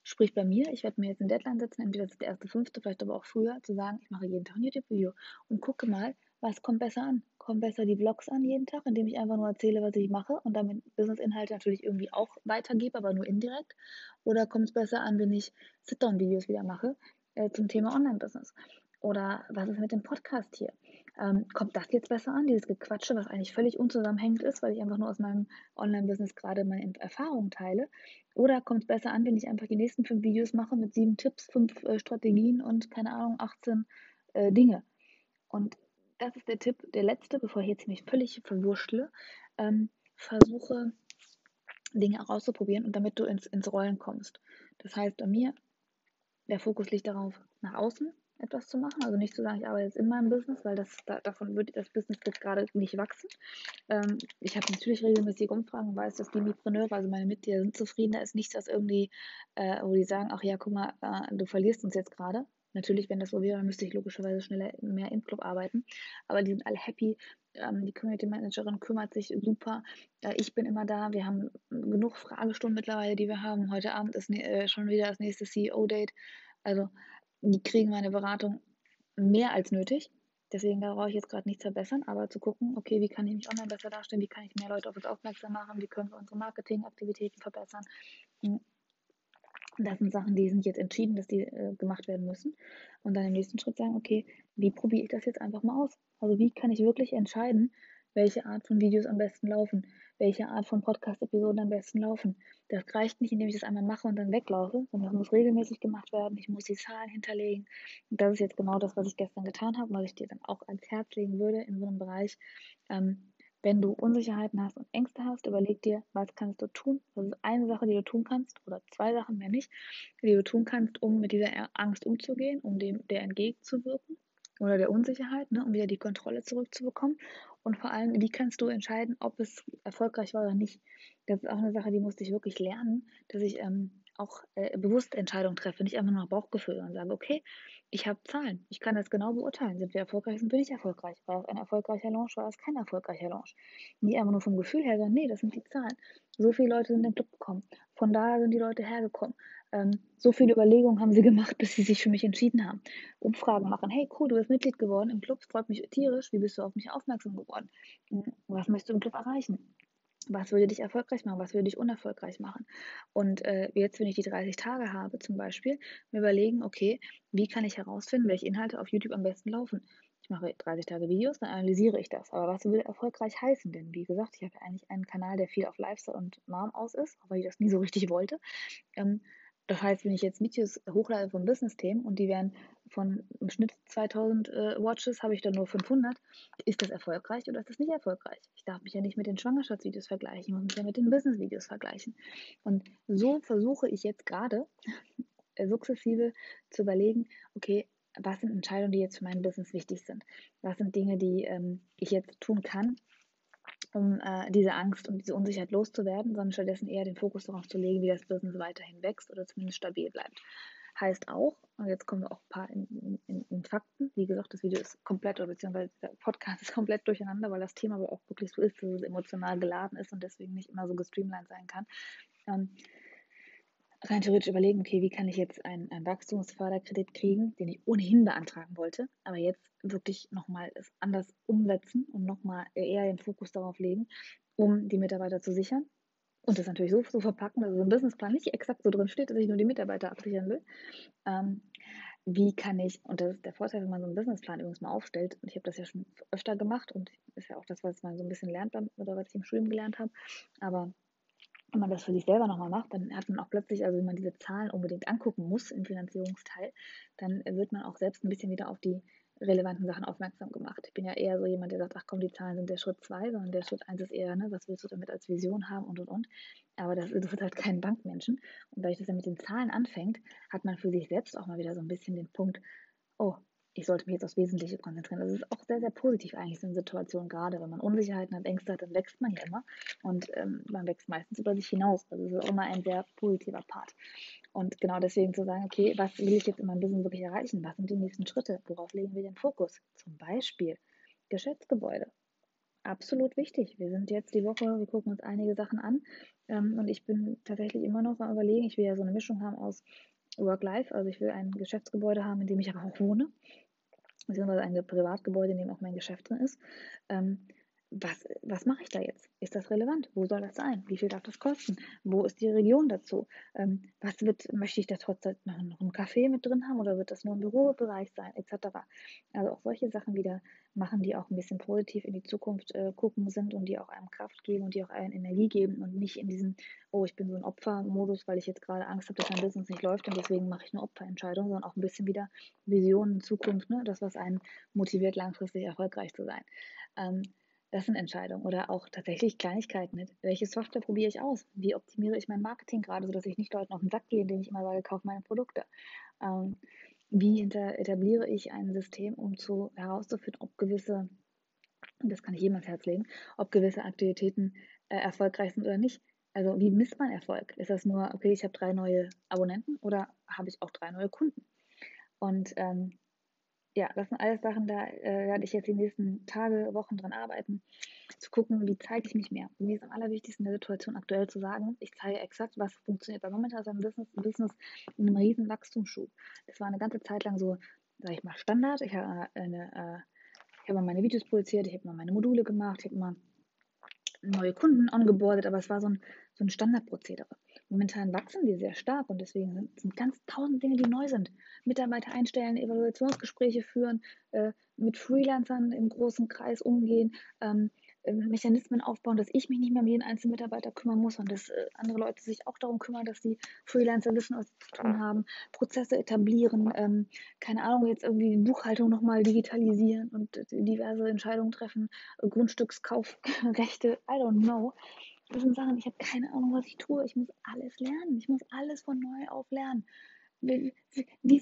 Sprich bei mir, ich werde mir jetzt eine Deadline setzen, entweder das ist der erste, fünfte, vielleicht aber auch früher, zu sagen, ich mache jeden Tag ein YouTube-Video und gucke mal, was kommt besser an. Kommen besser die Vlogs an jeden Tag, indem ich einfach nur erzähle, was ich mache und damit Business-Inhalte natürlich irgendwie auch weitergebe, aber nur indirekt. Oder kommt es besser an, wenn ich Sit-Down-Videos wieder mache äh, zum Thema Online-Business? Oder was ist mit dem Podcast hier? Ähm, kommt das jetzt besser an, dieses Gequatsche, was eigentlich völlig unzusammenhängend ist, weil ich einfach nur aus meinem Online-Business gerade meine Erfahrungen teile? Oder kommt es besser an, wenn ich einfach die nächsten fünf Videos mache mit sieben Tipps, fünf äh, Strategien und keine Ahnung, 18 äh, Dinge? Und das ist der Tipp, der letzte, bevor ich jetzt mich völlig verwurschtle. Ähm, versuche Dinge auch auszuprobieren und damit du ins, ins Rollen kommst. Das heißt, bei mir, der Fokus liegt darauf, nach außen etwas zu machen. Also nicht zu sagen, ich arbeite jetzt in meinem Business, weil das da, davon wird das Business jetzt gerade nicht wachsen. Ähm, ich habe natürlich regelmäßig Umfragen und weiß, dass die Mitpreneure, also meine Mitglieder sind zufrieden. Da ist nichts, was irgendwie, äh, wo die sagen, ach ja, guck mal, äh, du verlierst uns jetzt gerade. Natürlich, wenn das so wäre, müsste ich logischerweise schneller mehr im Club arbeiten. Aber die sind alle happy. Ähm, die Community Managerin kümmert sich super. Äh, ich bin immer da. Wir haben genug Fragestunden mittlerweile, die wir haben. Heute Abend ist ne, schon wieder das nächste CEO-Date. Also die kriegen meine Beratung mehr als nötig. Deswegen brauche ich jetzt gerade nichts verbessern, aber zu gucken, okay, wie kann ich mich online besser darstellen, wie kann ich mehr Leute auf uns aufmerksam machen, wie können wir unsere Marketingaktivitäten verbessern. Hm. Das sind Sachen, die sind jetzt entschieden, dass die äh, gemacht werden müssen. Und dann im nächsten Schritt sagen, okay, wie probiere ich das jetzt einfach mal aus? Also wie kann ich wirklich entscheiden, welche Art von Videos am besten laufen, welche Art von Podcast-Episoden am besten laufen. Das reicht nicht, indem ich das einmal mache und dann weglaufe, sondern das muss regelmäßig gemacht werden. Ich muss die Zahlen hinterlegen. Und das ist jetzt genau das, was ich gestern getan habe, was ich dir dann auch ans Herz legen würde in so einem Bereich. Ähm, wenn du Unsicherheiten hast und Ängste hast, überleg dir, was kannst du tun. Das ist eine Sache, die du tun kannst, oder zwei Sachen mehr nicht, die du tun kannst, um mit dieser Angst umzugehen, um dem der entgegenzuwirken oder der Unsicherheit, ne, um wieder die Kontrolle zurückzubekommen. Und vor allem, wie kannst du entscheiden, ob es erfolgreich war oder nicht? Das ist auch eine Sache, die musste ich wirklich lernen, dass ich ähm, auch äh, bewusst Entscheidungen treffe, nicht einfach nur nach Bauchgefühl und sage, okay, ich habe Zahlen, ich kann das genau beurteilen. Sind wir erfolgreich, sind wir nicht erfolgreich? War das ein erfolgreicher Launch, war das kein erfolgreicher Launch? Nicht einfach nur vom Gefühl her, sondern nee, das sind die Zahlen. So viele Leute sind in den Club gekommen. Von daher sind die Leute hergekommen. Ähm, so viele Überlegungen haben sie gemacht, bis sie sich für mich entschieden haben. Umfragen machen. Hey, cool, du bist Mitglied geworden im Club, freut mich tierisch. Wie bist du auf mich aufmerksam geworden? Hm, was möchtest du im Club erreichen? Was würde dich erfolgreich machen? Was würde dich unerfolgreich machen? Und äh, jetzt, wenn ich die 30 Tage habe, zum Beispiel, mir überlegen, okay, wie kann ich herausfinden, welche Inhalte auf YouTube am besten laufen? Ich mache 30 Tage Videos, dann analysiere ich das. Aber was will erfolgreich heißen? Denn wie gesagt, ich habe ja eigentlich einen Kanal, der viel auf Lifestyle und Mom aus ist, aber ich das nie so richtig wollte. Ähm, das heißt, wenn ich jetzt Videos hochlade von Business-Themen und die werden von im Schnitt 2000 äh, Watches, habe ich dann nur 500, ist das erfolgreich oder ist das nicht erfolgreich? Ich darf mich ja nicht mit den Schwangerschaftsvideos vergleichen, ich muss mich ja mit den Business-Videos vergleichen. Und so versuche ich jetzt gerade [LAUGHS] äh, sukzessive zu überlegen, okay, was sind Entscheidungen, die jetzt für mein Business wichtig sind? Was sind Dinge, die ähm, ich jetzt tun kann, um äh, diese Angst und diese Unsicherheit loszuwerden, sondern stattdessen eher den Fokus darauf zu legen, wie das Business weiterhin wächst oder zumindest stabil bleibt. Heißt auch, und jetzt kommen wir auch ein paar in, in, in Fakten, wie gesagt, das Video ist komplett, oder beziehungsweise der Podcast [LAUGHS] ist komplett durcheinander, weil das Thema aber auch wirklich so ist, dass es emotional geladen ist und deswegen nicht immer so gestreamlined sein kann. Ähm, rein theoretisch überlegen, okay, wie kann ich jetzt einen, einen Wachstumsförderkredit kriegen, den ich ohnehin beantragen wollte, aber jetzt wirklich nochmal es anders umsetzen und nochmal eher den Fokus darauf legen, um die Mitarbeiter zu sichern und das natürlich so, so verpacken, dass so ein Businessplan nicht exakt so drin steht, dass ich nur die Mitarbeiter absichern will. Ähm, wie kann ich, und das ist der Vorteil, wenn man so einen Businessplan übrigens mal aufstellt, und ich habe das ja schon öfter gemacht und ist ja auch das, was man so ein bisschen lernt oder was ich im Studium gelernt habe, aber wenn man das für sich selber nochmal macht, dann hat man auch plötzlich, also wenn man diese Zahlen unbedingt angucken muss im Finanzierungsteil, dann wird man auch selbst ein bisschen wieder auf die relevanten Sachen aufmerksam gemacht. Ich bin ja eher so jemand, der sagt, ach komm, die Zahlen sind der Schritt zwei, sondern der Schritt eins ist eher, ne, was willst du damit als Vision haben und und und. Aber das interessiert halt keinen Bankmenschen. Und weil ich das ja mit den Zahlen anfängt, hat man für sich selbst auch mal wieder so ein bisschen den Punkt, oh, ich sollte mich jetzt aufs Wesentliche konzentrieren. Das ist auch sehr, sehr positiv eigentlich so eine Situation, gerade wenn man Unsicherheiten hat, Ängste hat, dann wächst man ja immer. Und ähm, man wächst meistens über sich hinaus. Also es ist auch immer ein sehr positiver Part. Und genau deswegen zu sagen, okay, was will ich jetzt in meinem Business wirklich erreichen? Was sind die nächsten Schritte? Worauf legen wir den Fokus? Zum Beispiel Geschäftsgebäude. Absolut wichtig. Wir sind jetzt die Woche, wir gucken uns einige Sachen an. Ähm, und ich bin tatsächlich immer noch am Überlegen, ich will ja so eine Mischung haben aus Work-Life. Also ich will ein Geschäftsgebäude haben, in dem ich aber auch wohne. Beziehungsweise ein Privatgebäude, in dem auch mein Geschäft drin ist. Ähm, was, was mache ich da jetzt? Ist das relevant? Wo soll das sein? Wie viel darf das kosten? Wo ist die Region dazu? Ähm, was wird, möchte ich da trotzdem noch, noch einen Café mit drin haben oder wird das nur ein Bürobereich sein, etc. Also auch solche Sachen wieder machen, die auch ein bisschen positiv in die Zukunft äh, gucken sind und die auch einem Kraft geben und die auch einem Energie geben und nicht in diesem, oh, ich bin so ein Opfermodus, weil ich jetzt gerade Angst habe, dass mein Business nicht läuft und deswegen mache ich eine Opferentscheidung, sondern auch ein bisschen wieder Visionen, Zukunft, ne? das, was einen motiviert, langfristig erfolgreich zu sein. Ähm, das sind Entscheidungen oder auch tatsächlich Kleinigkeiten. Mit. Welche Software probiere ich aus? Wie optimiere ich mein Marketing gerade, sodass ich nicht Leuten auf den Sack gehe, indem ich immer sage, kauf meine Produkte? Ähm, wie etabliere ich ein System, um zu, herauszufinden, ob gewisse, das kann ich jedem ans Herz legen, ob gewisse Aktivitäten äh, erfolgreich sind oder nicht. Also wie misst man Erfolg? Ist das nur, okay, ich habe drei neue Abonnenten oder habe ich auch drei neue Kunden? Und ähm, ja, das sind alles Sachen, da äh, werde ich jetzt die nächsten Tage, Wochen dran arbeiten, zu gucken, wie zeige ich mich mehr. Mir ist am allerwichtigsten in der Situation aktuell zu sagen, ich zeige exakt, was funktioniert. Weil momentan ist ein Business, ein Business in einem riesen Wachstumsschub. Das war eine ganze Zeit lang so, sag ich mal, Standard. Ich habe eine, äh, ich habe meine Videos produziert, ich habe mal meine Module gemacht, ich habe mal neue Kunden ongeboardet, aber es war so ein, so ein Standardprozedere. Momentan wachsen wir sehr stark und deswegen sind, sind ganz tausend Dinge, die neu sind. Mitarbeiter einstellen, Evaluationsgespräche führen, äh, mit Freelancern im großen Kreis umgehen, ähm, äh, Mechanismen aufbauen, dass ich mich nicht mehr um jeden einzelnen Mitarbeiter kümmern muss und dass äh, andere Leute sich auch darum kümmern, dass die Freelancer wissen, was sie zu tun haben, Prozesse etablieren, ähm, keine Ahnung, jetzt irgendwie die Buchhaltung nochmal digitalisieren und äh, diverse Entscheidungen treffen, Grundstückskaufrechte, I don't know. Das sind Sachen, ich habe keine Ahnung, was ich tue. Ich muss alles lernen. Ich muss alles von neu auf lernen. Wie, wie, wie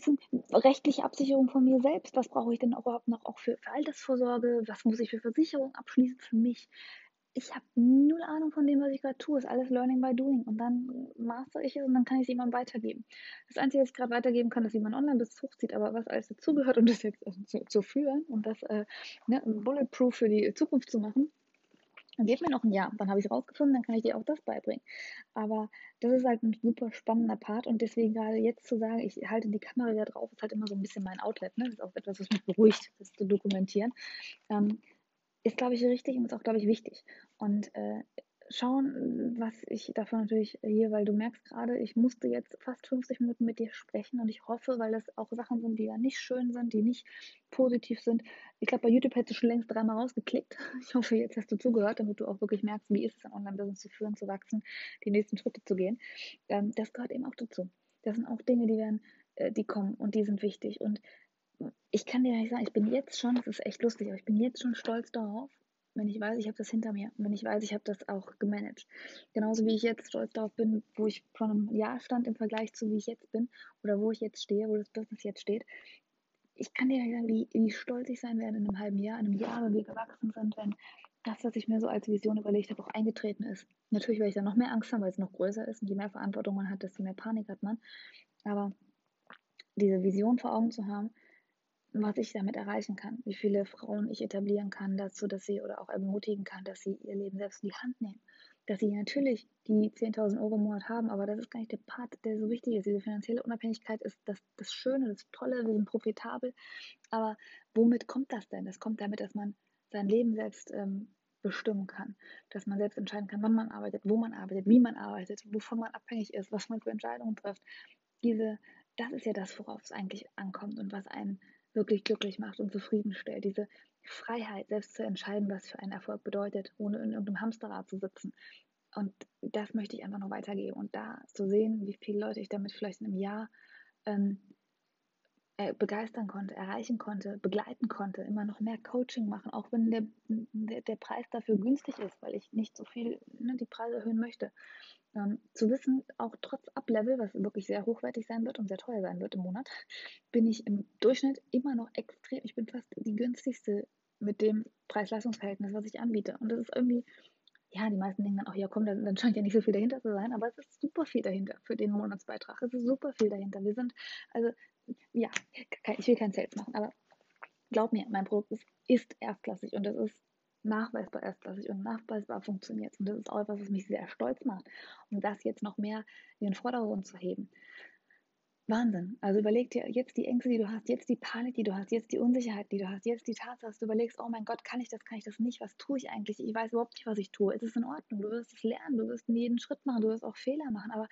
rechtliche Absicherung von mir selbst? Was brauche ich denn überhaupt noch auch für, für Altersvorsorge? Was muss ich für Versicherung abschließen für mich? Ich habe null Ahnung von dem, was ich gerade tue. Es ist alles Learning by Doing. Und dann master ich es und dann kann ich es jemandem weitergeben. Das Einzige, was ich gerade weitergeben kann, ist, wie man Online-Business hochzieht. Aber was alles dazugehört, um das jetzt zu, zu führen und das äh, ne, bulletproof für die Zukunft zu machen, dann gib mir noch ein Jahr, dann habe ich es rausgefunden, dann kann ich dir auch das beibringen. Aber das ist halt ein super spannender Part und deswegen gerade jetzt zu sagen, ich halte die Kamera wieder drauf, ist halt immer so ein bisschen mein Outlet. Ne? Das ist auch etwas, was mich beruhigt, das zu dokumentieren. Ähm, ist, glaube ich, richtig und ist auch, glaube ich, wichtig. Und äh, schauen, was ich davon natürlich hier, weil du merkst gerade, ich musste jetzt fast 50 Minuten mit dir sprechen und ich hoffe, weil das auch Sachen sind, die ja nicht schön sind, die nicht positiv sind. Ich glaube, bei YouTube hättest du schon längst dreimal rausgeklickt. [LAUGHS] Ich hoffe, jetzt hast du zugehört, damit du auch wirklich merkst, wie ist es, ein Online-Business zu führen, zu wachsen, die nächsten Schritte zu gehen. Ähm, das gehört eben auch dazu. Das sind auch Dinge, die werden, äh, die kommen und die sind wichtig. Und ich kann dir nicht sagen, ich bin jetzt schon, das ist echt lustig, aber ich bin jetzt schon stolz darauf, wenn ich weiß, ich habe das hinter mir, wenn ich weiß, ich habe das auch gemanagt. Genauso wie ich jetzt stolz darauf bin, wo ich vor einem Jahr stand im Vergleich zu wie ich jetzt bin oder wo ich jetzt stehe, wo das Business jetzt steht. Ich kann dir sagen, wie, wie stolz ich sein werde in einem halben Jahr, in einem Jahr, wenn wir gewachsen sind, wenn das, was ich mir so als Vision überlegt habe, auch eingetreten ist. Natürlich werde ich dann noch mehr Angst haben, weil es noch größer ist und je mehr Verantwortung man hat, desto mehr Panik hat man. Aber diese Vision vor Augen zu haben, was ich damit erreichen kann, wie viele Frauen ich etablieren kann dazu, dass sie oder auch ermutigen kann, dass sie ihr Leben selbst in die Hand nehmen. Dass sie natürlich die 10.000 Euro im Monat haben, aber das ist gar nicht der Part, der so wichtig ist. Diese finanzielle Unabhängigkeit ist das, das Schöne, das Tolle, wir sind profitabel. Aber womit kommt das denn? Das kommt damit, dass man sein Leben selbst ähm, bestimmen kann. Dass man selbst entscheiden kann, wann man arbeitet, wo man arbeitet, wie man arbeitet, wovon man abhängig ist, was man für Entscheidungen trifft. Diese, das ist ja das, worauf es eigentlich ankommt und was einen wirklich glücklich macht und zufriedenstellt. Diese Freiheit, selbst zu entscheiden, was für einen Erfolg bedeutet, ohne in irgendeinem Hamsterrad zu sitzen. Und das möchte ich einfach noch weitergeben und da zu sehen, wie viele Leute ich damit vielleicht in einem Jahr ähm, äh, begeistern konnte, erreichen konnte, begleiten konnte, immer noch mehr Coaching machen, auch wenn der, der, der Preis dafür günstig ist, weil ich nicht so viel ne, die Preise erhöhen möchte. Ähm, zu wissen, auch trotz Ablevel, was wirklich sehr hochwertig sein wird und sehr teuer sein wird im Monat, bin ich im Durchschnitt immer noch extrem, ich bin fast die günstigste mit dem Preis-Leistungs-Verhältnis, was ich anbiete. Und das ist irgendwie, ja, die meisten denken dann auch, ja komm, dann, dann scheint ja nicht so viel dahinter zu sein, aber es ist super viel dahinter für den Monatsbeitrag. Es ist super viel dahinter. Wir sind, also, ja, ich will kein Sales machen, aber glaub mir, mein Produkt ist, ist erstklassig und es ist nachweisbar erstklassig und nachweisbar funktioniert. Und das ist auch etwas, was mich sehr stolz macht. Und das jetzt noch mehr in den Vordergrund zu heben. Wahnsinn. Also überleg dir jetzt die Ängste, die du hast, jetzt die Panik, die du hast, jetzt die Unsicherheit, die du hast, jetzt die Tatsache, dass du überlegst, oh mein Gott, kann ich das, kann ich das nicht? Was tue ich eigentlich? Ich weiß überhaupt nicht, was ich tue. Es ist in Ordnung. Du wirst es lernen, du wirst jeden Schritt machen, du wirst auch Fehler machen. Aber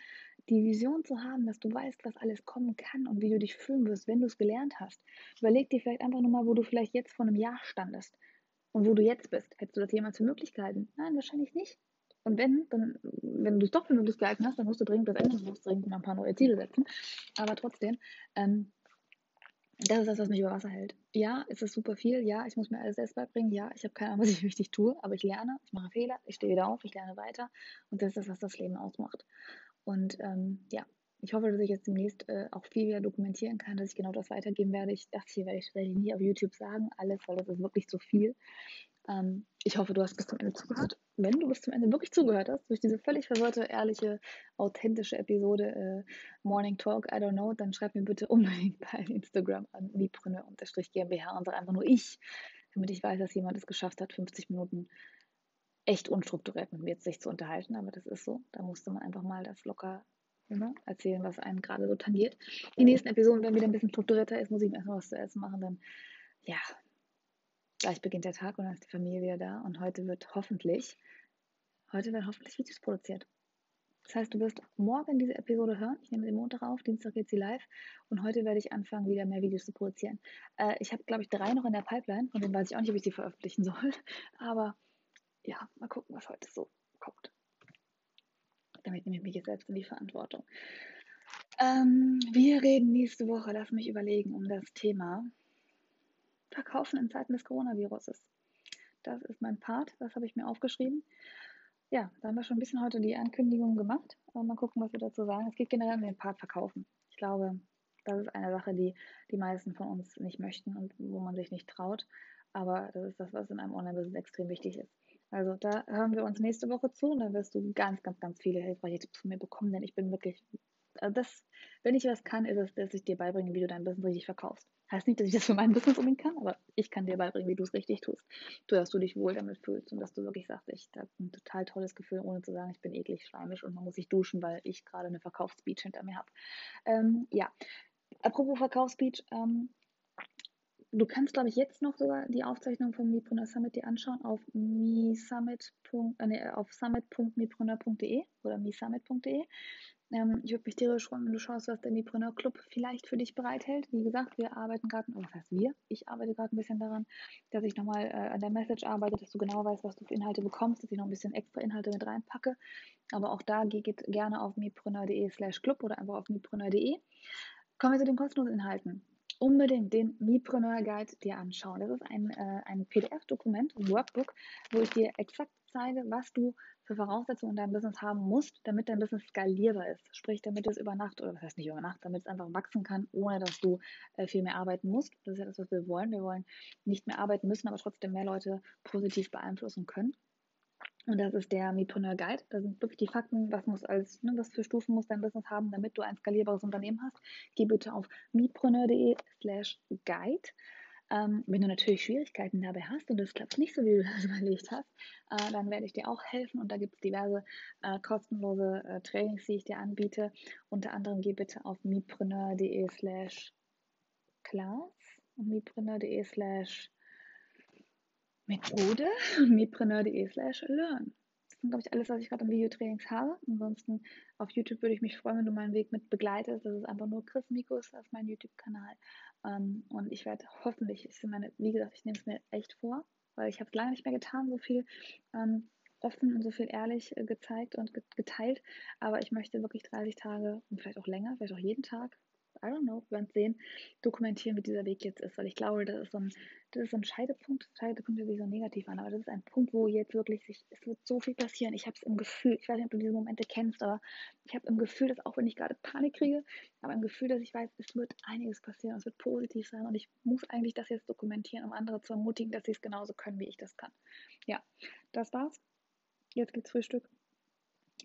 die Vision zu haben, dass du weißt, was alles kommen kann und wie du dich fühlen wirst, wenn du es gelernt hast. Überleg dir vielleicht einfach nur mal, wo du vielleicht jetzt vor einem Jahr standest und wo du jetzt bist. Hättest du das jemals für möglich gehalten? Nein, wahrscheinlich nicht. Und wenn, dann, wenn du es doch für möglich gehalten hast, dann musst du dringend das ändern, du musst dringend mal ein paar neue Ziele setzen. Aber trotzdem, ähm, das ist das, was mich über Wasser hält. Ja, es ist super viel. Ja, ich muss mir alles selbst beibringen. Ja, ich habe keine Ahnung, was ich richtig tue, aber ich lerne, ich mache Fehler, ich stehe wieder auf, ich lerne weiter. Und das ist das, was das Leben ausmacht. Und ähm, ja, ich hoffe, dass ich jetzt demnächst äh, auch viel wieder dokumentieren kann, dass ich genau das weitergeben werde. Ich dachte, hier werde ich, werde ich nie auf YouTube sagen, alles, weil das ist wirklich zu viel. Ähm, ich hoffe, du hast bis zum Ende zugehört. Wenn du bis zum Ende wirklich zugehört hast, durch diese völlig verwirrte, ehrliche, authentische Episode äh, Morning Talk, I don't know, dann schreib mir bitte unbedingt [LAUGHS] bei Instagram an liebrinne-gmbh und sag einfach nur ich, damit ich weiß, dass jemand es geschafft hat, 50 Minuten echt unstrukturiert mit mir sich zu unterhalten. Aber das ist so. Da musste man einfach mal das locker ne, erzählen, was einen gerade so tangiert. Die nächsten Episoden werden wieder ein bisschen strukturierter ist, muss ich mir erstmal was zu essen machen. Dann, ja, gleich beginnt der Tag und dann ist die Familie wieder da. Und heute wird hoffentlich, heute werden hoffentlich Videos produziert. Das heißt, du wirst morgen diese Episode hören. Ich nehme sie Montag auf, Dienstag geht sie live. Und heute werde ich anfangen, wieder mehr Videos zu produzieren. Äh, ich habe, glaube ich, drei noch in der Pipeline. Von denen weiß ich auch nicht, ob ich sie veröffentlichen soll. Aber ja, mal gucken, was heute so kommt. Damit nehme ich mich jetzt selbst in die Verantwortung. Ähm, wir reden nächste Woche, lass mich überlegen, um das Thema Verkaufen in Zeiten des Coronaviruses. Das ist mein Part, das habe ich mir aufgeschrieben. Ja, da haben wir schon ein bisschen heute die Ankündigung gemacht. Aber mal gucken, was wir dazu sagen. Es geht generell um den Part Verkaufen. Ich glaube, das ist eine Sache, die die meisten von uns nicht möchten und wo man sich nicht traut. Aber das ist das, was in einem Online-Business extrem wichtig ist. Also da hören wir uns nächste Woche zu und dann wirst du ganz, ganz, ganz viele hilfreiche Tipps von mir bekommen, denn ich bin wirklich, also das, wenn ich was kann, ist es, dass ich dir beibringe, wie du dein Business richtig verkaufst. Heißt nicht, dass ich das für mein Business unbedingt kann, aber ich kann dir beibringen, wie du es richtig tust. Du, dass du dich wohl damit fühlst und dass du wirklich sagst, ich habe ein total tolles Gefühl, ohne zu sagen, ich bin eklig, schleimisch und man muss sich duschen, weil ich gerade eine Verkaufsspeech hinter mir habe. Ähm, ja, apropos Verkaufsspeech, ähm, Du kannst, glaube ich, jetzt noch sogar die Aufzeichnung vom Mipreneur Summit dir anschauen auf misummit. Äh, nee, auf summit.mipreneur.de oder misummit.de. Ähm, ich würde mich tierisch freuen, wenn du schaust, was der Mipreneur Club vielleicht für dich bereithält. Wie gesagt, wir arbeiten gerade, was heißt wir? Ich arbeite gerade ein bisschen daran, dass ich nochmal äh, an der Message arbeite, dass du genau weißt, was du für Inhalte bekommst, dass ich noch ein bisschen extra Inhalte mit reinpacke. Aber auch da geht gerne auf mipreneur.de slash club oder einfach auf mipreneur.de. Kommen wir zu den kostenlosen Inhalten. Unbedingt den Mipreneur Guide dir anschauen. Das ist ein, äh, ein PDF-Dokument, ein Workbook, wo ich dir exakt zeige, was du für Voraussetzungen in deinem Business haben musst, damit dein Business skalierbar ist. Sprich, damit es über Nacht, oder was heißt nicht über Nacht, damit es einfach wachsen kann, ohne dass du äh, viel mehr arbeiten musst. Das ist ja das, was wir wollen. Wir wollen nicht mehr arbeiten müssen, aber trotzdem mehr Leute positiv beeinflussen können. Und das ist der Mipreneur Guide. Da sind wirklich die Fakten, was muss als, ne, was für Stufen muss dein Business haben, damit du ein skalierbares Unternehmen hast. Geh bitte auf mipreneur.de slash guide. Ähm, wenn du natürlich Schwierigkeiten dabei hast und es klappt nicht so, wie du [LAUGHS] das überlegt hast, äh, dann werde ich dir auch helfen und da gibt es diverse äh, kostenlose äh, Trainings, die ich dir anbiete. Unter anderem geh bitte auf mipreneur.de slash class und mipreneur.de slash Methode [LAUGHS] mipreneur.de slash learn. Das sind, glaube ich, alles, was ich gerade an Videotrainings habe. Ansonsten auf YouTube würde ich mich freuen, wenn du meinen Weg mit begleitest. Das ist einfach nur Chris Mikus auf meinem YouTube-Kanal. Ähm, und ich werde hoffentlich, ich meine, wie gesagt, ich nehme es mir echt vor, weil ich habe es lange nicht mehr getan, so viel ähm, offen und so viel ehrlich äh, gezeigt und geteilt. Aber ich möchte wirklich 30 Tage und vielleicht auch länger, vielleicht auch jeden Tag, I don't know, wir werden sehen, dokumentieren, wie dieser Weg jetzt ist, weil ich glaube, das ist so ein, das ist so ein Scheidepunkt. Scheidepunkt hört sich so negativ an, aber das ist ein Punkt, wo jetzt wirklich sich, es wird so viel passieren. Ich habe es im Gefühl, ich weiß nicht, ob du diese Momente kennst, aber ich habe im Gefühl, dass auch wenn ich gerade Panik kriege, aber im Gefühl, dass ich weiß, es wird einiges passieren, es wird positiv sein und ich muss eigentlich das jetzt dokumentieren, um andere zu ermutigen, dass sie es genauso können, wie ich das kann. Ja, das war's. Jetzt gibt's Frühstück.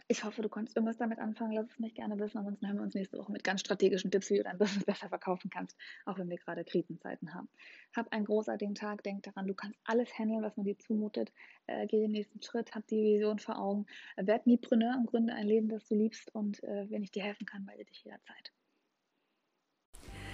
Ich hoffe, du konntest irgendwas damit anfangen. Lass es mich gerne wissen. Ansonsten hören wir uns nächste Woche mit ganz strategischen Tipps, wie du dein Business [LAUGHS] besser verkaufen kannst, auch wenn wir gerade Krisenzeiten haben. Hab einen großartigen Tag. Denk daran, du kannst alles handeln, was man dir zumutet. Äh, geh den nächsten Schritt, hab die Vision vor Augen. Werd Mipreneur und gründe ein Leben, das du liebst. Und äh, wenn ich dir helfen kann, melde dich jederzeit.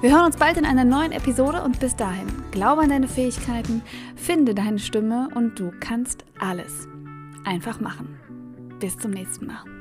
Wir hören uns bald in einer neuen Episode und bis dahin, glaube an deine Fähigkeiten, finde deine Stimme und du kannst alles. Einfach machen. Bis zum nächsten Mal.